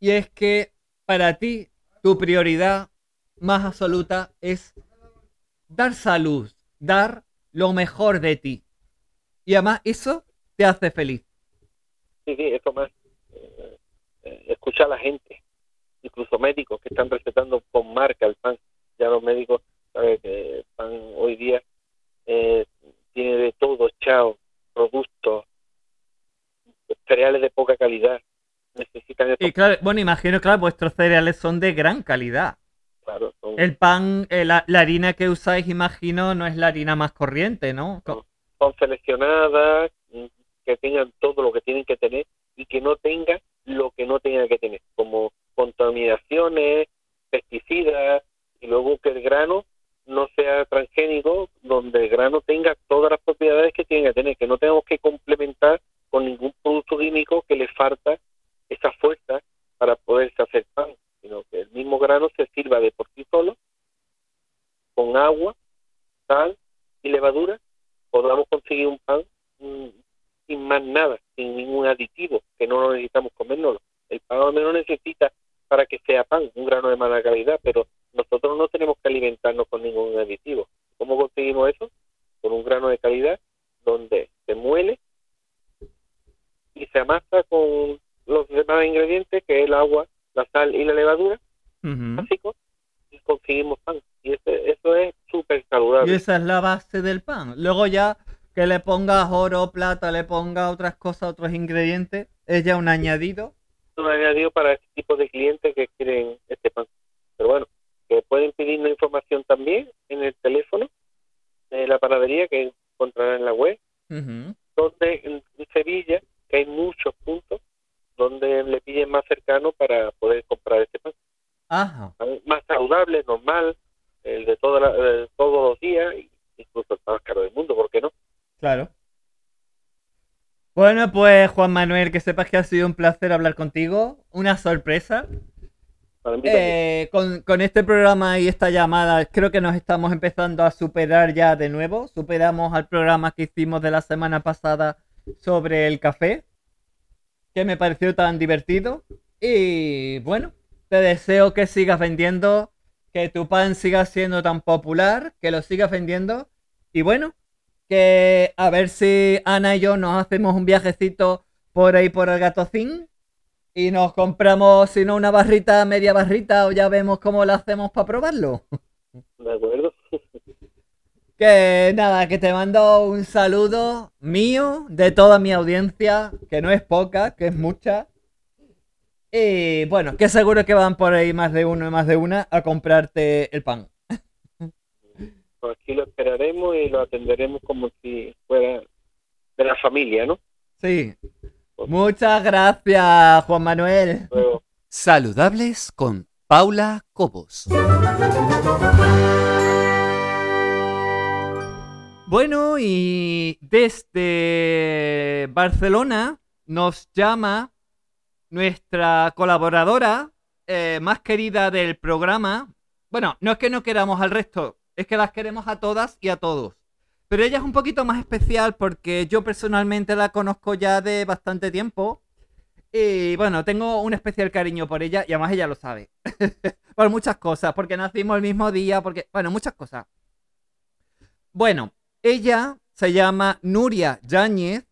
y es que para ti tu prioridad más absoluta es dar salud, dar lo mejor de ti. Y además eso te hace feliz. Sí, sí, eso más. Eh, escuchar a la gente, incluso médicos que están recetando con marca el pan. Ya los médicos saben que el pan hoy día eh, tiene de todo, chao, productos, cereales de poca calidad. Necesitan Y claro, bueno, imagino, claro, vuestros cereales son de gran calidad. claro, son- El pan, eh, la, la harina que usáis, imagino, no es la harina más corriente, ¿no? Son seleccionadas, mm, que tengan todo lo que tienen que tener y que no tengan lo que no tengan que tener, como contaminaciones, pesticidas, y luego que el grano no sea transgénico, donde el grano tenga todas las propiedades que tiene que tener, que no tengamos que complementar con ningún producto químico que le falta esa fuerza para poderse hacer pan, sino que el mismo grano se sirva de por sí solo, con agua, sal y levadura, podamos conseguir un pan sin más nada, sin ningún aditivo, que no lo necesitamos comérnoslo. El pan al menos necesita para que sea pan, un grano de mala calidad, pero nosotros no tenemos que alimentarnos con ningún aditivo. ¿Cómo conseguimos eso? Con un grano de calidad donde se muele y se amasa con los demás ingredientes, que es el agua, la sal y la levadura, Ujú. básico, y conseguimos pan. Y ese- eso es súper saludable. Y esa es la base del pan. Luego ya que le pongas oro, plata, le pongas otras cosas, otros ingredientes, es ya un añadido para este tipo de clientes que quieren este pan. Pero bueno, que pueden pedirnos información también en el teléfono de la panadería que encontrarán en la web, Ujú. donde en en Sevilla que hay muchos puntos donde le piden más cercano para poder comprar este pan. Ajá. Pan Más saludable, normal, el de, toda la- de todos los días, y incluso el pan más caro del mundo, ¿por qué no? Claro. Bueno, pues Juan Manuel, que sepas que ha sido un placer hablar contigo. Una sorpresa. Para mí también. Eh, con, con este programa y esta llamada, creo que nos estamos empezando a superar ya de nuevo. Superamos al programa que hicimos de la semana pasada sobre el café, que me pareció tan divertido. Y bueno, te deseo que sigas vendiendo, que tu pan siga siendo tan popular, que lo sigas vendiendo. Y bueno, que a ver si Ana y yo nos hacemos un viajecito por ahí por el gatocín y nos compramos, si no, una barrita, media barrita, o ya vemos cómo lo hacemos para probarlo. ¿De acuerdo? Que nada, que te mando un saludo mío, de toda mi audiencia, que no es poca, que es mucha. Y bueno, que seguro que van por ahí más de uno y más de una a comprarte el pan. Pues aquí lo esperaremos y lo atenderemos como si fuera de la familia, ¿no? Sí. Muchas gracias, Juan Manuel. Luego, Saludables con Paula Cobos. Bueno, y desde Barcelona nos llama nuestra colaboradora eh, más querida del programa. Bueno, no es que no queramos al resto, es que las queremos a todas y a todos. Pero ella es un poquito más especial porque yo personalmente la conozco ya de bastante tiempo. Y bueno, tengo un especial cariño por ella y además ella lo sabe. por muchas cosas, porque nacimos el mismo día, porque... Bueno, muchas cosas. Bueno, ella se llama Nuria Yáñez.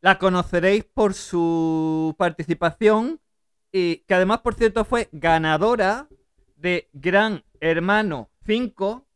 La conoceréis por su participación y que además, por cierto, fue ganadora de Gran Hermano 5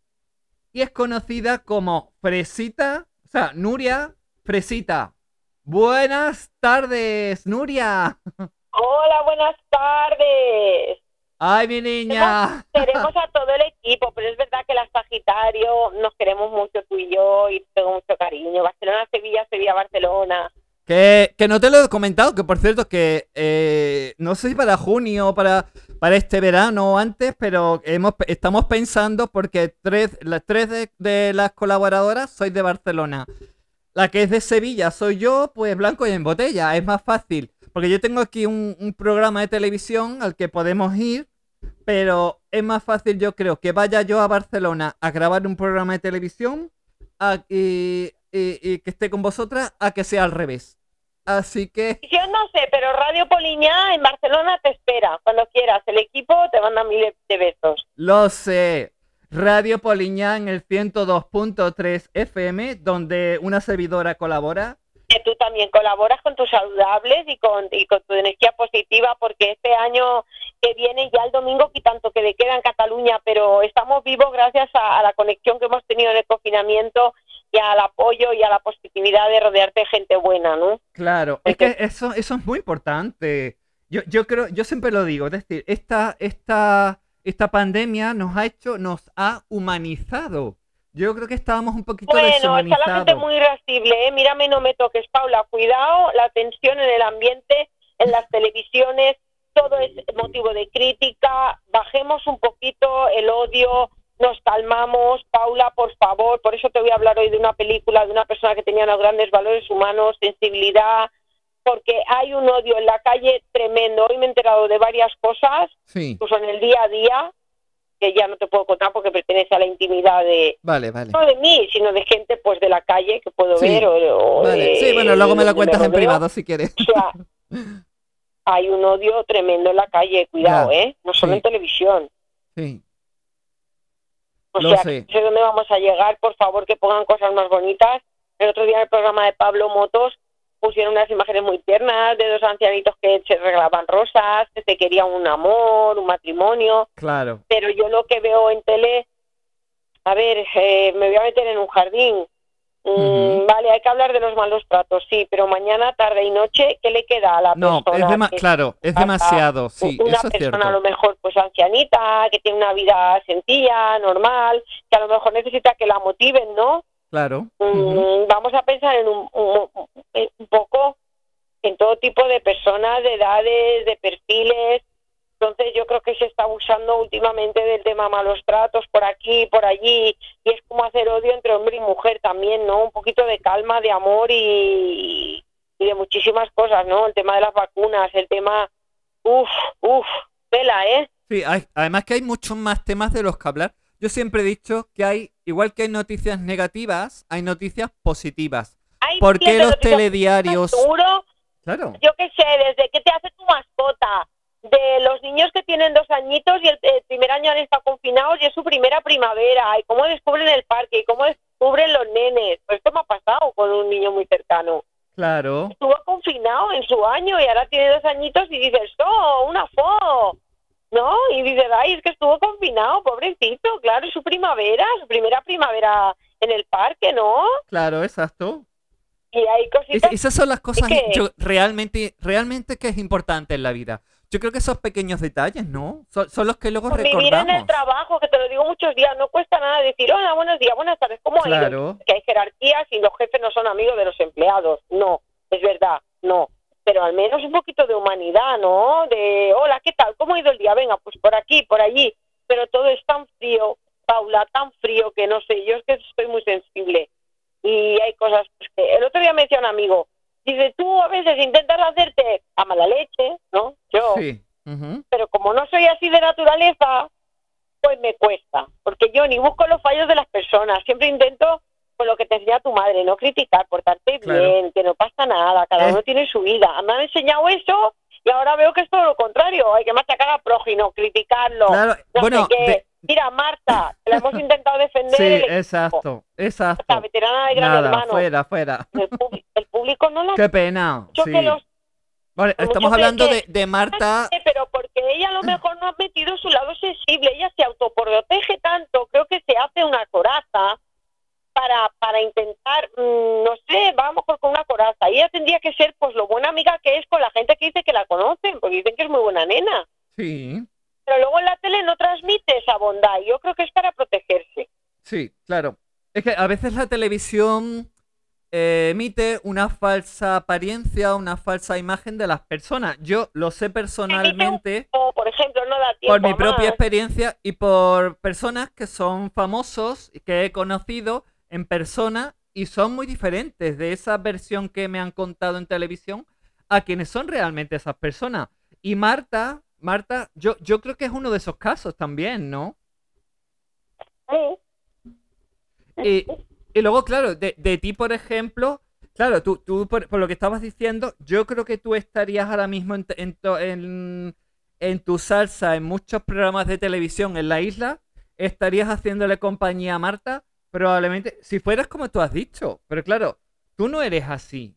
y es conocida como Fresita, o sea, Nuria Fresita. Buenas tardes, Nuria. Hola, buenas tardes. Ay, mi niña. Queremos a todo el equipo, pero es verdad que las Sagitario nos queremos mucho tú y yo y tengo mucho cariño. Barcelona, Sevilla, Sevilla, Barcelona. Que, que no te lo he comentado, que por cierto, que eh, no sé si para junio o para, para este verano o antes, pero hemos, estamos pensando porque tres, las tres de, las colaboradoras sois de Barcelona. La que es de Sevilla soy yo, pues blanco y en botella, es más fácil. Porque yo tengo aquí un, programa de televisión al que podemos ir, pero es más fácil, yo creo, que vaya yo a Barcelona a grabar un programa de televisión y que esté con vosotras a que sea al revés. Así que, Yo no sé, pero Radio Poliñá en Barcelona te espera cuando quieras. El equipo te manda miles de besos. lo sé. Radio Poliñá en el 102.3 FM, donde una servidora colabora. que tú también colaboras con tus saludables y con, y con tu energía positiva, porque este año que viene, ya el domingo, que tanto que le queda en Cataluña, pero estamos vivos gracias a, a la conexión que hemos tenido en el confinamiento y al apoyo y a la positividad de rodearte de gente buena, ¿no? Claro, es que eso, eso es muy importante. Yo, yo creo, yo siempre lo digo, es decir, esta, esta, esta pandemia nos ha hecho, nos ha humanizado. Yo creo que estábamos un poquito Bueno, está la gente deshumanizados. muy irascible, ¿eh? Mírame, no me toques, Paula. Cuidado, la tensión en el ambiente, en las televisiones, todo es motivo de crítica. Bajemos un poquito el odio, nos calmamos. Paula, por favor, por eso te voy a hablar hoy de una película de una persona que tenía unos grandes valores humanos, sensibilidad, porque hay un odio en la calle tremendo. Hoy me he enterado de varias cosas, Sí, incluso en el día a día, que ya no te puedo contar porque pertenece a la intimidad de, vale, vale. no de mí, sino de gente pues de la calle que puedo Sí, ver. O, o Vale, de- sí, bueno, luego me la cuentas en privado si quieres. O sea, hay un odio tremendo en la calle, cuidado, Ya, ¿eh? No solo sí. en televisión. Sí, O Lo sea, sé. no sé dónde vamos a llegar, por favor, que pongan cosas más bonitas. El otro día en el programa de Pablo Motos pusieron unas imágenes muy tiernas de dos ancianitos que se regalaban rosas, que se querían un amor, un matrimonio. claro. pero yo lo que veo en tele, a ver, eh, me voy a meter en un jardín. Mm. Vale, hay que hablar de los malos tratos, sí, pero mañana, tarde y noche, ¿qué le queda a la No, persona? es que- claro, es demasiado, sí, una eso es persona a cierto. lo mejor pues ancianita, que tiene una vida sencilla, normal, que a lo mejor necesita que la motiven, ¿no? Claro. Mm. Vamos a pensar en un, un- un poco en todo tipo de personas, de edades, de perfiles. Entonces yo creo que se está usando últimamente del tema malos tratos por aquí, por allí, y es como hacer odio entre hombre y mujer también, ¿no? Un poquito de calma, de amor y, y de muchísimas cosas, ¿no? El tema de las vacunas, el tema, uff, uff, tela, ¿eh? Sí, hay- además que hay muchos más temas de los que hablar. Yo siempre he dicho que hay, igual que hay noticias negativas, hay noticias positivas. Hay ¿Por qué los telediarios? Seguro Claro, yo qué sé, desde que te hace tu mascota, de los niños que tienen dos añitos y el, el primer año han estado confinados y es su primera primavera, y cómo descubren el parque, y cómo descubren los nenes. Pues esto me ha pasado con un niño muy cercano. claro. Estuvo confinado en su año y ahora tiene dos añitos y dices, ¡oh, una fo! ¿No? Y dices, ay, es que estuvo confinado, pobrecito, claro, es su primavera, su primera primavera en el parque, ¿no? Claro, exacto. Y hay Es- cositas esas son las cosas que- yo, realmente, realmente que es importante en la vida. Yo creo que esos pequeños detalles, ¿no? Son, son los que luego Por vivir en el recordamos. trabajo, que te lo digo muchos días, no cuesta nada decir, hola, buenos días, buenas tardes, ¿cómo ha ido?". Claro. Que hay jerarquías y los jefes no son amigos de los empleados. No, es verdad, no. Pero al menos un poquito de humanidad, ¿no? De, hola, ¿qué tal? ¿Cómo ha ido el día? Venga, pues por aquí, por allí. Pero todo es tan frío, Paula, tan frío que no sé, yo es que estoy muy sensible. Y hay cosas pues, que... El otro día me decía un amigo, dice, tú a veces intentas hacerte a mala leche, ¿no? Yo Sí. pero como no soy así de naturaleza, pues me cuesta, porque yo ni busco los fallos de las personas, siempre intento con lo que te enseña tu madre, no criticar, portarte Claro. bien, que no pasa nada, cada Eh. uno tiene su vida. Me han enseñado eso y ahora veo que es todo lo contrario, hay que machacar a prójimo, criticarlo. Claro, no bueno, de- Mira, Marta, la hemos intentado defender, sí, equipo, exacto, la exacto. veterana de Gran Nada, Hermano. fuera, fuera. El, público no la Qué pena. Sí. que los Vale, estamos hablando que- de, de Marta. Pero porque ella a lo mejor no ha metido su lado sensible, ella se autoprotege tanto, creo que se hace una coraza para, para intentar, mm, no sé, va a lo mejor con una coraza. Ella tendría que ser, pues, lo buena amiga que es con la gente que dice que la conocen, porque dicen que es muy buena nena. Sí, Pero luego en la tele no transmite esa bondad. Yo creo que es para protegerse. sí, claro. Es que a veces la televisión eh, emite una falsa apariencia, una falsa imagen de las personas. Yo lo sé personalmente O, por ejemplo, no da tiempo por mi propia experiencia y por personas que son famosos y que he conocido en persona y son muy diferentes de esa versión que me han contado en televisión a quienes son realmente esas personas. Y Marta, Marta, yo, yo creo que es uno de esos casos también, ¿no? Sí. Y, y luego, claro, de, de ti, por ejemplo, claro, tú, tú por, por lo que estabas diciendo, yo creo que tú estarías ahora mismo en, en- en tu salsa, en muchos programas de televisión en la isla, estarías haciéndole compañía a Marta, probablemente, si fueras como tú has dicho, pero claro, tú no eres así.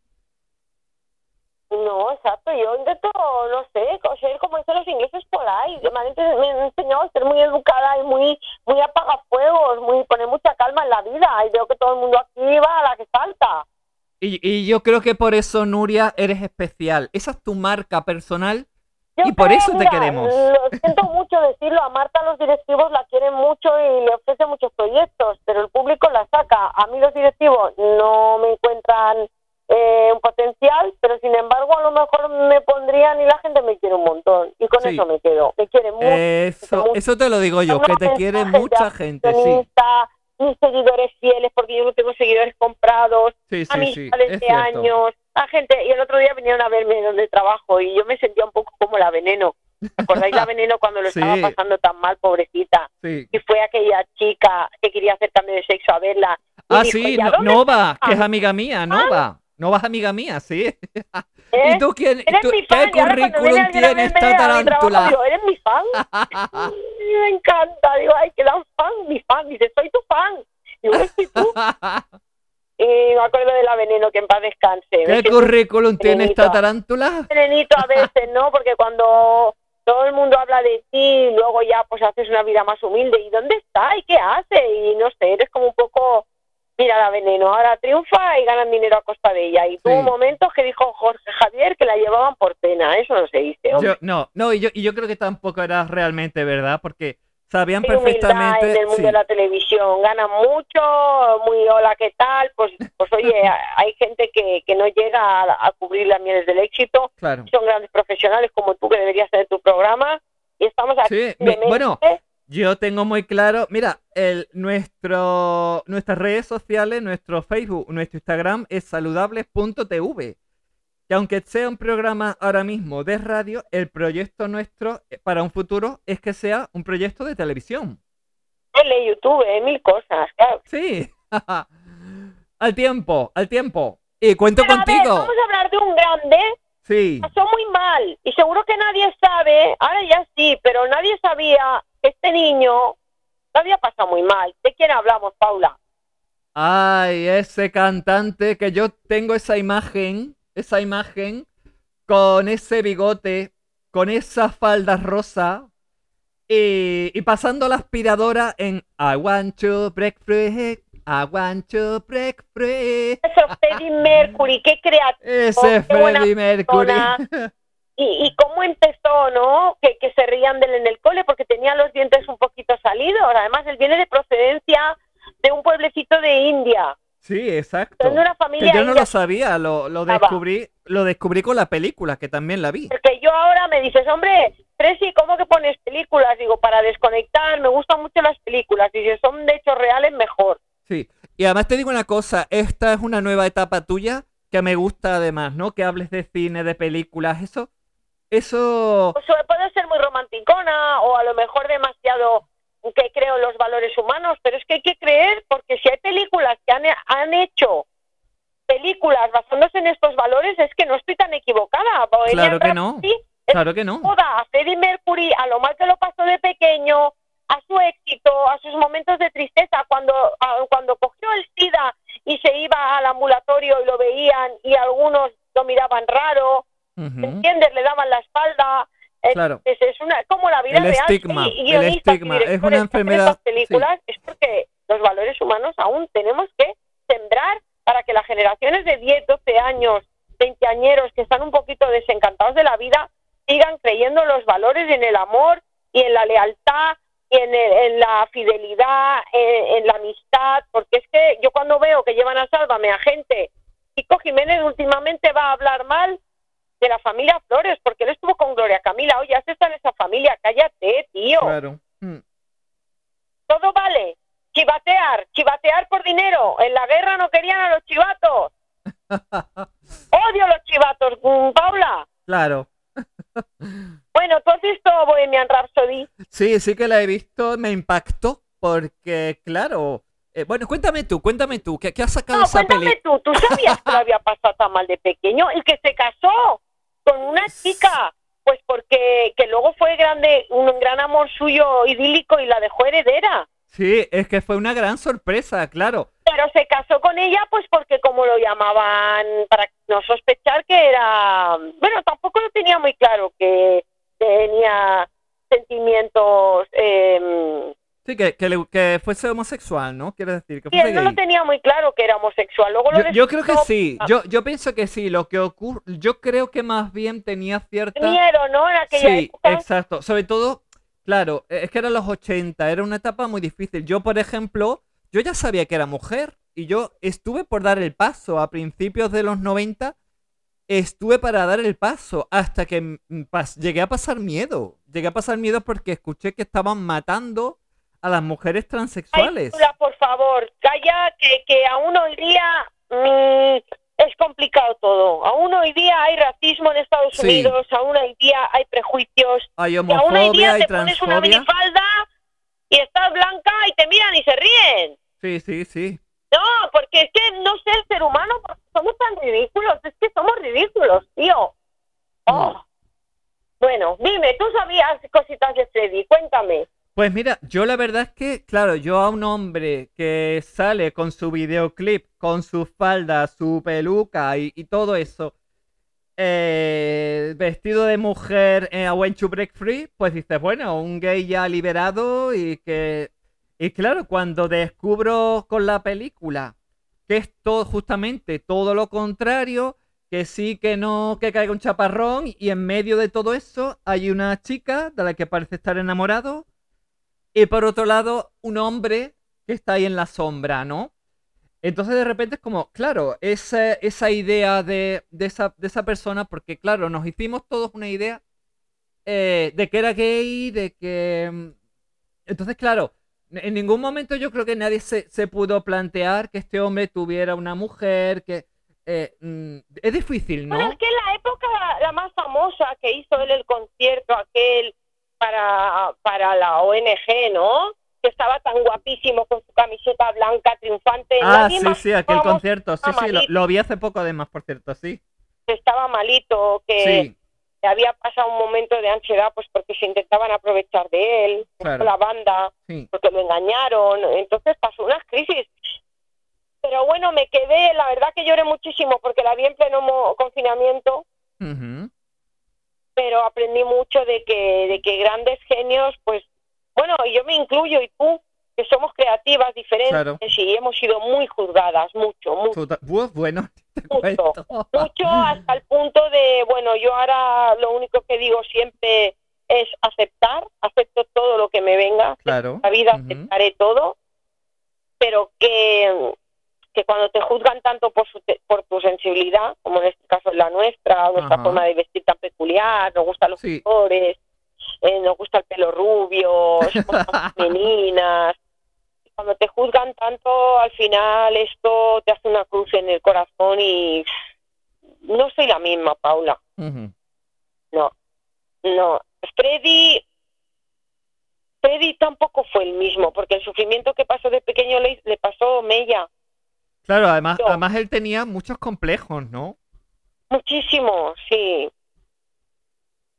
No, exacto. Yo intento, no sé, co- ser como dicen los ingleses por ahí. Me han, enseñado a ser muy educada y muy muy apagafuegos, muy poner mucha calma en la vida. Y veo que todo el mundo aquí va a la que salta. Y, y yo creo que por eso, Nuria, eres especial. Esa es tu marca personal Yo Y por eso te queremos. Lo siento mucho decirlo. A Marta los directivos la quieren mucho y le ofrece muchos proyectos, pero el público la saca. A mí los directivos no me encuentran eh, un potencial, pero sin embargo a lo mejor me pondrían y la gente me quiere un montón. Y con Sí. eso me quedo. Me quiere mucho. Eso, mucho. eso te lo digo yo, que te quiere mucha gente, sí. Mis seguidores fieles, porque yo no tengo seguidores comprados, Sí, sí, sí, amistades es de cierto. años, la gente, y el otro día vinieron a verme donde trabajo y yo me sentía un poco como la veneno. ¿Acordáis la veneno cuando lo Sí. estaba pasando tan mal, pobrecita? Sí. Y fue aquella chica que quería hacer también de sexo a verla. Ah, dijo, sí, "¿Y a no- dónde Nova, que es estás?". amiga mía, Nova. Nova es amiga mía, sí. ¿Eh? ¿Y tú quién? Eres tú- mi ¿Qué fan, cuando currículum tiene esta tarántula? digo, ¿eres mi fan? Me encanta, digo, ay, que dan fan, mi fan. Dice, soy tu fan. Digo, soy tú. Y me acuerdo de la veneno, que en paz descanse. ¿Qué currículum tiene esta Venenito. tarántula? venenito a veces, ¿no? Porque cuando todo el mundo habla de ti, luego ya pues haces una vida más humilde. ¿Y dónde está? ¿Y qué hace? Y no sé, eres como un poco... Mira la veneno, ahora triunfa y ganan dinero a costa de ella. Y tuvo Sí. momentos que dijo Jorge Javier que la llevaban por pena. Eso no se dice, hombre. Yo, no, no, y yo, y yo creo que tampoco era realmente verdad, porque sabían humildad perfectamente. en el mundo sí, de la televisión, ganan mucho, muy hola, ¿qué tal? Pues, pues oye, hay gente que, que no llega a, a cubrir las mieles del éxito, claro. son grandes profesionales como tú que deberías tener tu programa y estamos aquí. Sí, mi- bueno, Yo tengo muy claro, mira, el, nuestro, nuestras redes sociales, nuestro Facebook, nuestro Instagram es saludables.tv. Y aunque sea un programa ahora mismo de radio, el proyecto nuestro eh, para un futuro es que sea un proyecto de televisión. Tele, YouTube, mil cosas, claro. Sí. al tiempo, al tiempo. Y cuento Pero a ver, contigo. vamos a hablar de un grande, Sí. pasó muy mal y seguro que nadie sabe, ahora ya sí, pero nadie sabía este niño lo había pasado muy mal. ¿De quién hablamos, Paula? Ay, ese cantante que yo tengo esa imagen, esa imagen con ese bigote, con esa falda rosa y, y pasando la aspiradora en I want to break free, I want to break free. Eso, Freddie Mercury, qué creativo. Ese Freddie Mercury. persona. Y, y cómo empezó, ¿no? Que, que se rían de él en el cole porque tenía los dientes un poquito salidos. Además, él viene de procedencia de un pueblecito de India. Sí, exacto. Son de una Que familia yo no india. lo sabía, lo, lo Ah, descubrí, lo descubrí con la película, que también la vi. Porque yo ahora me dices, hombre, Presi, ¿cómo que pones películas? Digo, para desconectar, me gustan mucho las películas. Y si son de hechos reales, mejor. Sí, y además te digo una cosa, esta es una nueva etapa tuya que me gusta además, ¿no? Que hables de cine, de películas, eso, eso, Pues puede ser muy romanticona o a lo mejor demasiado que creo los valores humanos, pero es que hay que creer porque si hay películas que han, han hecho películas basándose en estos valores, es que no estoy tan equivocada. Claro que no. Es claro que no. toda a Freddie Mercury, a lo mal que lo pasó de pequeño, a su éxito, a sus momentos de tristeza, cuando, a- cuando cogió el SIDA y se iba al ambulatorio y lo veían y algunos lo miraban raro, ¿entiendes? Le daban la espalda. Claro. Es, es una, como la vida El real. estigma, el estigma, es una enfermedad, estas películas es porque los valores humanos aún tenemos que sembrar para que las generaciones de 10, 12 años, 20 añeros que están un poquito desencantados de la vida, sigan creyendo en los valores, en el amor y en la lealtad y en, el- en la fidelidad, en, en la amistad, porque es que yo cuando veo que llevan a Sálvame a gente, Kiko Jiménez últimamente va a hablar mal de la familia Flores, porque él estuvo con Gloria Camila, oye, has estado en esa familia, cállate, tío, Claro. Mm. todo vale, chivatear, chivatear por dinero, en la guerra no querían a los chivatos, odio los chivatos, mm, Paula. Claro. Bueno, ¿tú has visto Bohemian Rhapsody? Sí, sí que la he visto, me impactó porque, claro. eh, bueno, cuéntame tú, cuéntame tú, ¿qué, qué has sacado No, esa cuéntame peli? tú, ¿tú sabías que lo había pasado tan mal de pequeño? El que se casó con una chica, pues porque que luego fue grande, un gran amor suyo idílico y la dejó heredera. Sí, es que fue una gran sorpresa, claro. Pero se casó con ella, pues porque como lo llamaban, para no sospechar que era... Bueno, tampoco lo tenía muy claro que tenía sentimientos... Eh, Sí, que, que, le- que fuese homosexual, ¿no? Quiero decir, que fuese él no lo tenía muy claro que era homosexual. Luego lo Yo, yo creo que sí, yo, yo pienso que sí, lo que ocurre, yo creo que más bien tenía cierta... miedo, ¿no? En aquella Sí, época. exacto. Sobre todo, claro, eh, es que eran los 80, era una etapa muy difícil. Yo, por ejemplo, yo ya sabía que era mujer y yo estuve por dar el paso a principios de los 90, estuve para dar el paso hasta que llegué a pasar miedo. Llegué a pasar miedo porque escuché que estaban matando a las mujeres Ay, transexuales. Paula, por favor, calla, que, que aún hoy día mm, es complicado todo. Aún hoy día hay racismo en Estados Sí. Unidos, aún hoy día hay prejuicios. Hay Y aún hoy homofobia, día te pones una minifalda y estás blanca y te miran y se ríen. Sí, sí, sí. No, porque es que no sé el ser humano, somos tan ridículos, es que somos ridículos, tío. Oh. Bueno, dime, tú sabías cositas de Freddy, cuéntame. Pues mira, yo la verdad es que, claro, yo a un hombre que sale con su videoclip, con su falda, su peluca y, todo eso, eh, vestido de mujer en A When to Break Free, pues dices, bueno, un gay ya liberado y que... Y claro, cuando descubro con la película que es todo, justamente todo lo contrario, que sí, que no, que caiga un chaparrón y en medio de todo eso hay una chica de la que parece estar enamorado y por otro lado, un hombre que está ahí en la sombra, ¿no? Entonces de repente es como, claro, esa, esa idea de, de esa, de esa persona, porque claro, nos hicimos todos una idea eh, de que era gay, de que... mm, Entonces, claro, en ningún momento yo creo que nadie se, se pudo plantear que este hombre tuviera una mujer, que... eh, mm, es difícil, ¿no? Bueno, es que en la época la más famosa que hizo él el concierto aquel para, para la ONG, ¿no? Que estaba tan guapísimo con su camiseta blanca triunfante. Ah, Nadie sí, más sí, aquel concierto, sí, sí, lo, vi hace poco además, por cierto, sí. que estaba malito, que Sí, había pasado un momento de ansiedad pues porque se intentaban aprovechar de él, Claro. la banda, sí. porque lo engañaron, entonces pasó unas crisis. Pero bueno, me quedé, la verdad que lloré muchísimo porque la vi en pleno confinamiento, Ujú. Pero aprendí mucho de que, de que grandes genios, pues, bueno, yo me incluyo y tú, que somos creativas, diferentes, Claro. y hemos sido muy juzgadas, mucho, mucho. Uf, bueno, Mucho. mucho hasta el punto de, bueno, yo ahora lo único que digo siempre es aceptar, acepto todo lo que me venga, Claro. la vida aceptaré todo, pero que, que cuando te juzgan tanto por, su te- por tu sensibilidad, como en este caso es la nuestra, nuestra Ajá. forma de vestir tan peculiar, nos gustan los Sí. colores, eh, nos gusta el pelo rubio, tan femeninas, cuando te juzgan tanto, al final esto te hace una cruz en el corazón y no soy la misma, Paula. No, no. Freddy, Freddy tampoco fue el mismo, porque el sufrimiento que pasó de pequeño le, le pasó Mella. Claro, además, Yo. además él tenía muchos complejos, ¿no? Muchísimo, sí.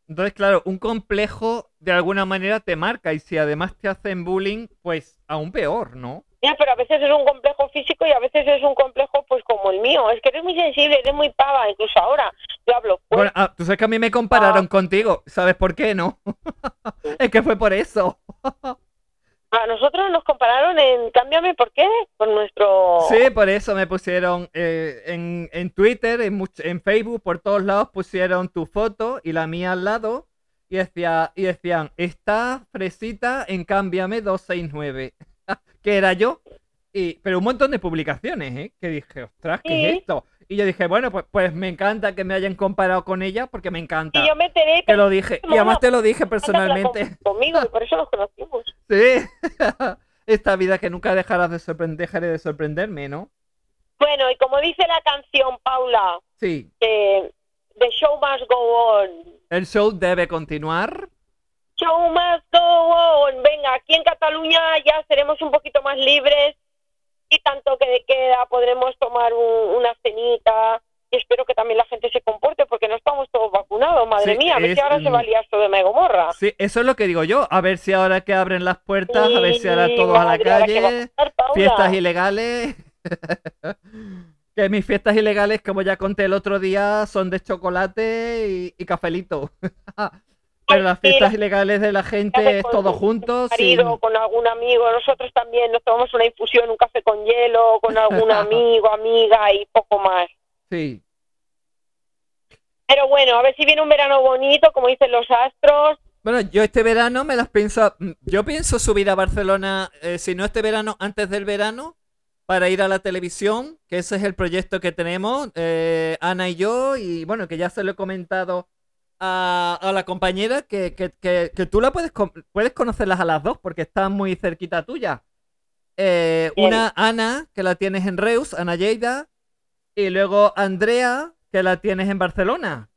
Entonces, claro, un complejo de alguna manera te marca y si además te hacen bullying, pues aún peor, ¿no? Ya, pero a veces es un complejo físico y a veces es un complejo pues como el mío. Es que eres muy sensible, eres muy pava, incluso ahora. Yo hablo fuerte. Bueno, ah, tú sabes que a mí me compararon contigo, ¿sabes por qué, no? es que fue por eso. A nosotros nos compararon en Cámbiame, ¿por qué? Por nuestro... Sí, por eso me pusieron eh, en, en Twitter, en, much- en Facebook, por todos lados pusieron tu foto y la mía al lado y, decía, y decían, está fresita en Cámbiame 269, que era yo. Y, pero un montón de publicaciones, ¿eh? Que dije, ostras, ¿qué es esto? Y yo dije, bueno, pues, pues me encanta que me hayan comparado con ella porque me encanta. Y yo me enteré Te lo dije, y además te lo dije personalmente. con- conmigo y por eso nos conocimos. Sí, esta vida que nunca dejarás de sorprender, dejaré de sorprenderme, ¿no? Bueno, y como dice la canción, Paula, Sí, que The Show Must Go On. el show debe continuar. Show must go on. Venga, aquí en Cataluña ya seremos un poquito más libres y tanto que de queda podremos tomar un- una cenita. Y espero que también la gente se comporte porque no estamos todos vacunados, madre Sí, mía. A ver es, si ahora se va a liar esto de Megomorra. Sí, eso es lo que digo yo. A ver si ahora que abren las puertas, a ver si ahora todos a la a calle, pasar, fiestas ilegales. que mis fiestas ilegales, como ya conté el otro día, son de chocolate y, y cafelito. Pero las fiestas ilegales de la gente es con todo tu junto. sin- marido, con algún amigo. Nosotros también nos tomamos una infusión, un café con hielo, con algún amigo, amiga y poco más. Sí, Pero bueno, a ver si viene un verano bonito, como dicen los astros. Bueno, yo este verano me las pienso. Yo pienso subir a Barcelona, eh, si no este verano, antes del verano, para ir a la televisión, que ese es el proyecto que tenemos, eh, Ana y yo, y bueno, que ya se lo he comentado a, a la compañera, que, que, que, que tú la puedes, puedes conocerlas a las dos, porque están muy cerquita tuya. Eh, una Ana, que la tienes en Reus, Ana Lleida, y luego Andrea, que la tienes en Barcelona.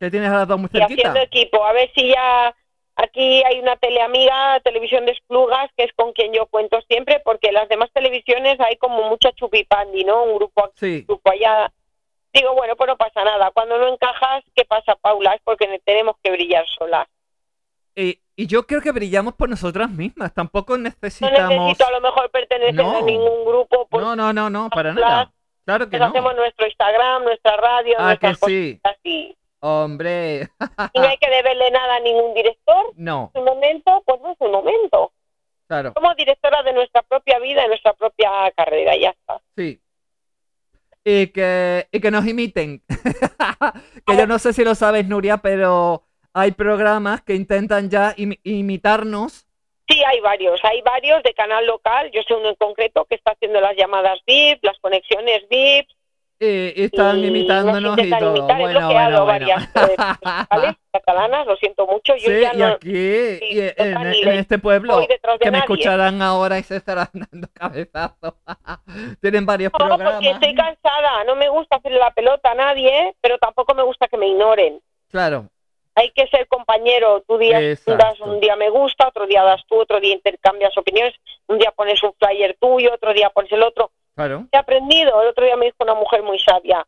Que tienes a las dos muy y cerquita. haciendo equipo. A ver si ya aquí hay una teleamiga, Televisión de Esplugas, que es con quien yo cuento siempre, porque las demás televisiones hay como mucha chupipandi, ¿no? Un grupo aquí, Sí. un grupo allá. Digo, bueno, pues no pasa nada. Cuando no encajas, ¿qué pasa, Paula? Es porque tenemos que brillar solas. Y, y yo creo que brillamos por nosotras mismas. Tampoco No necesitamos. necesito a lo mejor pertenecer No. a ningún grupo, pues No, no, no, no, para nada. Claro que nos no. hacemos nuestro Instagram, nuestra radio, Ah, que sí. y, Hombre. y no hay que deberle nada a ningún director. No, Es un momento, pues no es un momento. claro. Somos directoras de nuestra propia vida, de nuestra propia carrera, ya está. Sí. Y que, y que nos imiten. que yo no sé si lo sabes, Nuria, pero hay programas que intentan ya imi- imitarnos. Sí, hay varios, hay varios de canal local. Yo sé uno en concreto que está haciendo las llamadas VIP, las conexiones VIP. Y están y imitándonos nos y todo. imitar. Bueno, bueno, bueno. varias eh, catalanas, lo siento mucho. Yo Sí, ya y no aquí, y en, este pueblo, que me escucharán ahora y se estarán dando cabezazos. Tienen varios No, programas. porque estoy cansada. No me gusta hacerle la pelota a nadie, pero tampoco me gusta que me ignoren. Claro, Hay que ser compañero. Tú Exacto. das un día me gusta, otro día das tú, otro día intercambias opiniones. Un día pones un flyer tuyo, otro día pones el otro. Claro. He aprendido. El otro día me dijo una mujer muy sabia.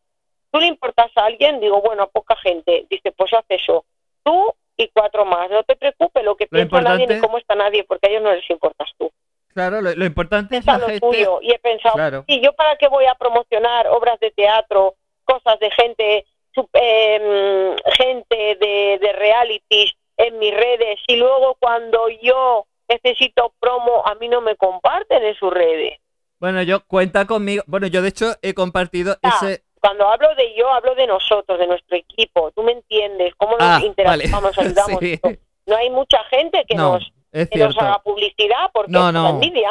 ¿Tú le importas a alguien? Digo, bueno, a poca gente. Dice, pues haz eso. Tú y cuatro más. No te preocupes lo que Lo piensa nadie ni cómo está nadie, porque a ellos no les importas tú. Claro, lo, lo importante es la lo gente. tuyo. Y he pensado, Claro. ¿y yo para qué voy a promocionar obras de teatro, cosas de gente, em, gente de, de realities en mis redes? Y luego cuando yo necesito promo, a mí no me comparten en sus redes. Bueno, yo cuenta conmigo. Bueno, yo de hecho he compartido Ah, ese. Cuando hablo de yo, hablo de nosotros, de nuestro equipo. ¿Tú me entiendes? ¿Cómo nos Ah, interactuamos, vale. ayudamos? Sí. No hay mucha gente que, No, nos, que haga publicidad porque No, es no. envidia.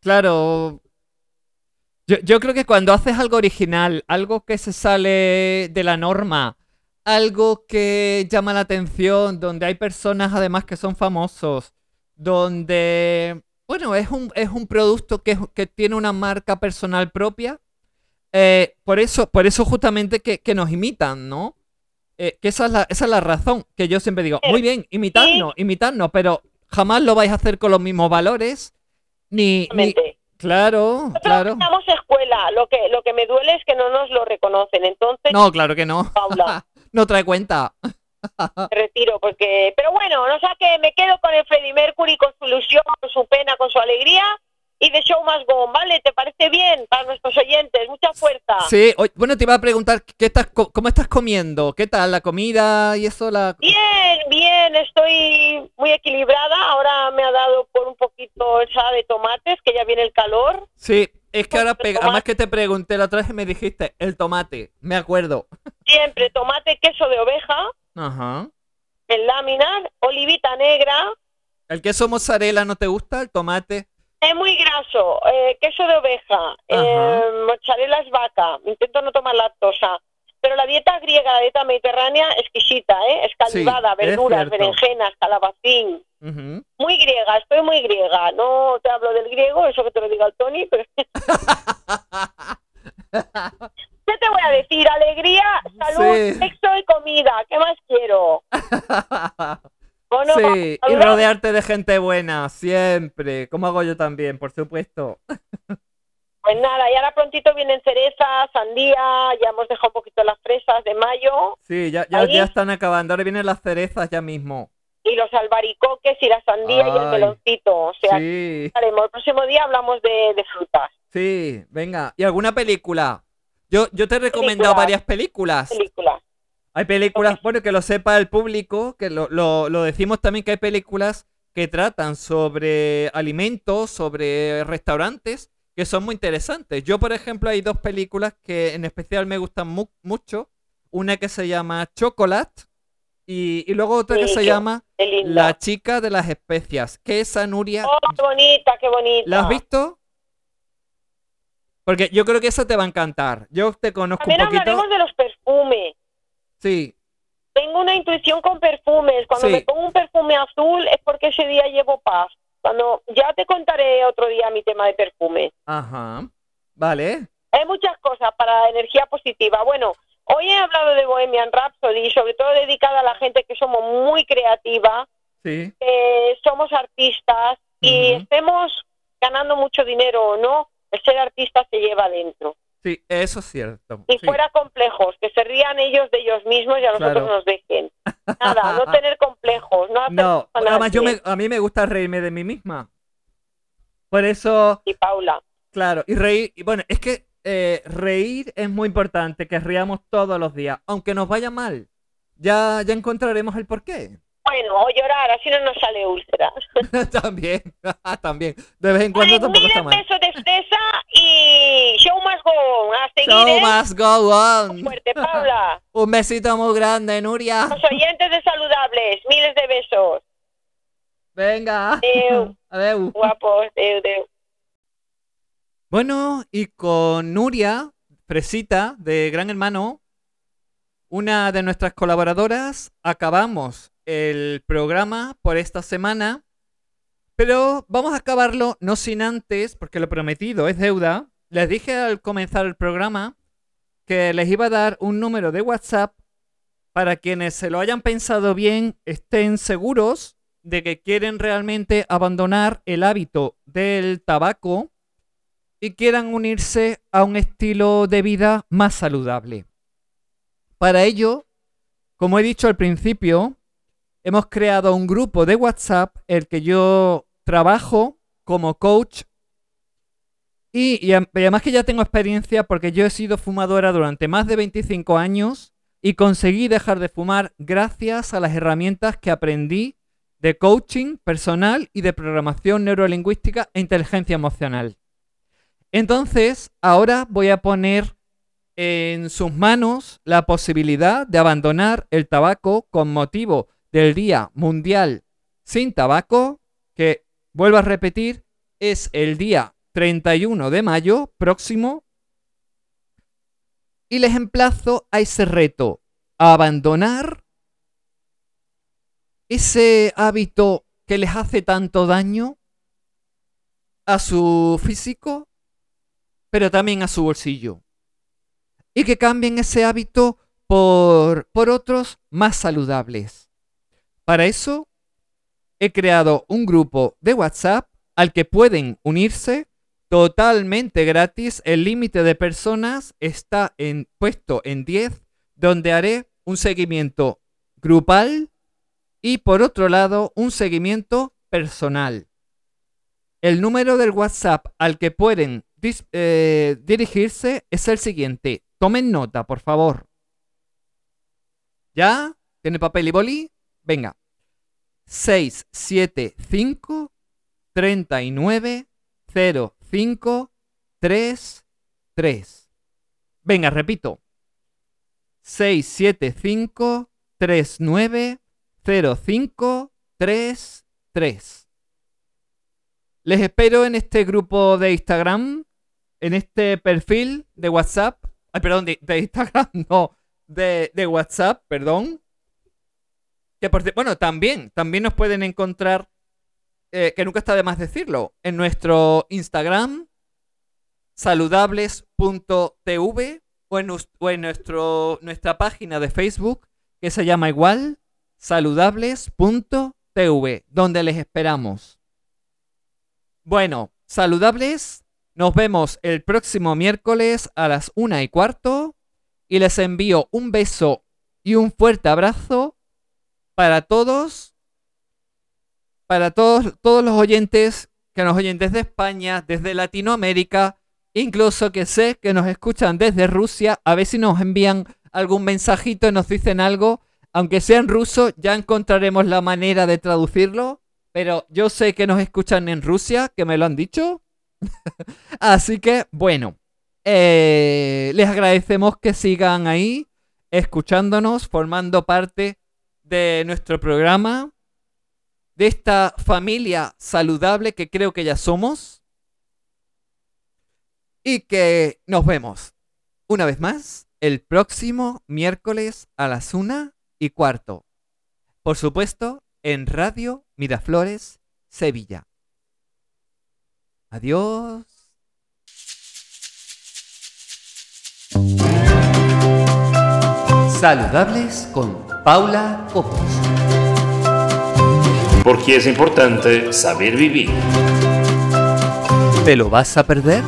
Claro. Yo, yo creo que cuando haces algo original, algo que se sale de la norma, algo que llama la atención, donde hay personas además que son famosos, donde, bueno, es un, es un producto que, que tiene una marca personal propia, eh, por eso, por eso justamente que, que nos imitan, ¿no? Eh, que esa es, la, esa es la razón que yo siempre digo, muy bien, imitarnos, imitarnos, pero jamás lo vais a hacer con los mismos valores, ni, ni. Claro, Nosotros claro. estamos escuela. Lo que, lo que me duele es que no nos lo reconocen. Entonces, No, claro que no. Paula, No trae cuenta. Me retiro porque... Pero bueno, no sé que me quedo con el Freddie Mercury, con su ilusión, con su pena, con su alegría. Y de Show Más Go, ¿vale? ¿Te parece bien para nuestros oyentes? Mucha fuerza. Sí, bueno, te iba a preguntar, ¿qué estás, ¿cómo estás comiendo? ¿Qué tal la comida y eso? La... Bien, bien, estoy muy equilibrada. Ahora me ha dado por un poquito ensalada de tomates, que ya viene el calor. Sí, es que ahora, pega- además que te pregunté la otra vez y me dijiste el tomate, me acuerdo. Siempre tomate, queso de oveja, Ajá. en láminas, olivita negra. ¿El queso mozzarella no te gusta? ¿El tomate? Es muy graso, eh, queso de oveja, eh, mozzarella es vaca. Intento no tomar lactosa. Pero la dieta griega, la dieta mediterránea, exquisita, ¿eh? Escalivada, Sí, es verduras, cierto. berenjenas, calabacín. Ujú. Muy griega, estoy muy griega. No te hablo del griego, eso que te lo diga el Tony, pero... ¿Qué te voy a decir? Alegría, salud, Sí. sexo y comida. ¿Qué más quiero? ¿O no? Sí, y rodearte de gente buena, siempre, como hago yo también, por supuesto. Pues nada, y ahora prontito vienen cerezas, sandía, ya hemos dejado un poquito las fresas de mayo Sí, ya, ya, ya están acabando, ahora vienen las cerezas ya mismo. y los albaricoques y la sandía y el meloncito. O sea, Sí, haremos. el próximo día hablamos de, de frutas, sí, venga. ¿Y alguna película? Yo, yo te he recomendado Películas. varias películas. películas. Hay películas, bueno, que lo sepa el público, que lo, lo, lo decimos también que hay películas que tratan sobre alimentos, sobre restaurantes, que son muy interesantes. Yo, por ejemplo, hay dos películas que en especial me gustan mu- mucho. Una que se llama Chocolate y, y luego otra que Sí, se llama. La chica de las especias. Que esa Nuria... Oh, qué bonita, qué bonita. ¿La has visto? Porque yo creo que esa te va a encantar. Yo te conozco También un poquito. hablaremos de los perfumes. Sí, Tengo una intuición con perfumes. Cuando Sí. me pongo un perfume azul es porque ese día llevo paz. Cuando ya te contaré otro día mi tema de perfume. ajá. Vale. Hay muchas cosas para energía positiva. Bueno, hoy he hablado de Bohemian Rhapsody, sobre todo dedicada a la gente que somos muy creativa, Sí. que somos artistas y Ujú. estemos ganando mucho dinero o no, el ser artista se lleva adentro. Sí, eso es cierto. Y sí. fuera complejos, que se rían ellos de ellos mismos y a nosotros Claro. nos dejen. Nada, no tener complejos, no No, además yo me, a mí me gusta reírme de mí misma. Por eso, Y Paula, claro, y reír, y bueno, es que eh, reír es muy importante, que riamos todos los días, aunque nos vaya mal. Ya, ya encontraremos el porqué. Bueno, o llorar, así no nos sale úlceras. también, también. De vez en cuando Vale, tampoco está mal. de fresa y show más go. A seguir, Show ¿eh? must go on. Fuerte, Paula. Un besito muy grande, Nuria. Los oyentes de saludables, miles de besos. Venga. Adeu. Adeu. Guapos, deu, deu. Bueno, y con Nuria, Fresita, de Gran Hermano, una de nuestras colaboradoras, acabamos el programa por esta semana, pero vamos a acabarlo no sin antes, porque lo prometido es deuda. Les dije al comenzar el programa que les iba a dar un número de WhatsApp para quienes se lo hayan pensado bien, estén seguros de que quieren realmente abandonar el hábito del tabaco y quieran unirse a un estilo de vida más saludable. Para ello, como he dicho al principio, hemos creado un grupo de WhatsApp el que yo trabajo como coach y, y además que ya tengo experiencia porque yo he sido fumadora durante más de 25 años y conseguí dejar de fumar gracias a las herramientas que aprendí de coaching personal y de programación neurolingüística e inteligencia emocional. Entonces, ahora voy a poner en sus manos la posibilidad de abandonar el tabaco con motivo del Día Mundial sin Tabaco, que, vuelvo a repetir, es el día 31 de mayo próximo. Y les emplazo a ese reto, a abandonar ese hábito que les hace tanto daño a su físico, pero también a su bolsillo. Y que cambien ese hábito por, por otros más saludables. Para eso, he creado un grupo de WhatsApp al que pueden unirse totalmente gratis. El límite de personas está en, puesto en 10, donde haré un seguimiento grupal y por otro lado un seguimiento personal. El número del WhatsApp al que pueden eh, dirigirse es el siguiente. Tomen nota, por favor. ¿Ya? ¿Tiene papel y boli? Venga. 675 39 05 33. Venga, repito. 675 39 05 33. Les espero en este grupo de Instagram, en este perfil de WhatsApp. Ay, perdón, de, Instagram, no, de, de, WhatsApp, perdón. Que bueno, también, también nos pueden encontrar, eh, que nunca está de más decirlo, en nuestro Instagram, saludables.tv o en, o en nuestro, nuestra página de Facebook, que se llama igual, saludables.tv, donde les esperamos. Bueno, saludables. Nos vemos el próximo miércoles a las una y cuarto. Y les envío un beso y un fuerte abrazo para todos. Para todos, todos los oyentes que nos oyen desde España, desde Latinoamérica, incluso que sé que nos escuchan desde Rusia. A ver si nos envían algún mensajito nos dicen algo. Aunque sea en ruso, ya encontraremos la manera de traducirlo. Pero yo sé que nos escuchan en Rusia, que me lo han dicho. Así que, bueno, eh, les agradecemos que sigan ahí, escuchándonos, formando parte de nuestro programa, de esta familia saludable que creo que ya somos. Y que nos vemos una vez más el próximo miércoles a las una y cuarto. Por supuesto, en Radio Miraflores, Sevilla. Adiós. Saludables con Paula Copos. Porque es importante saber vivir. ¿Te lo vas a perder?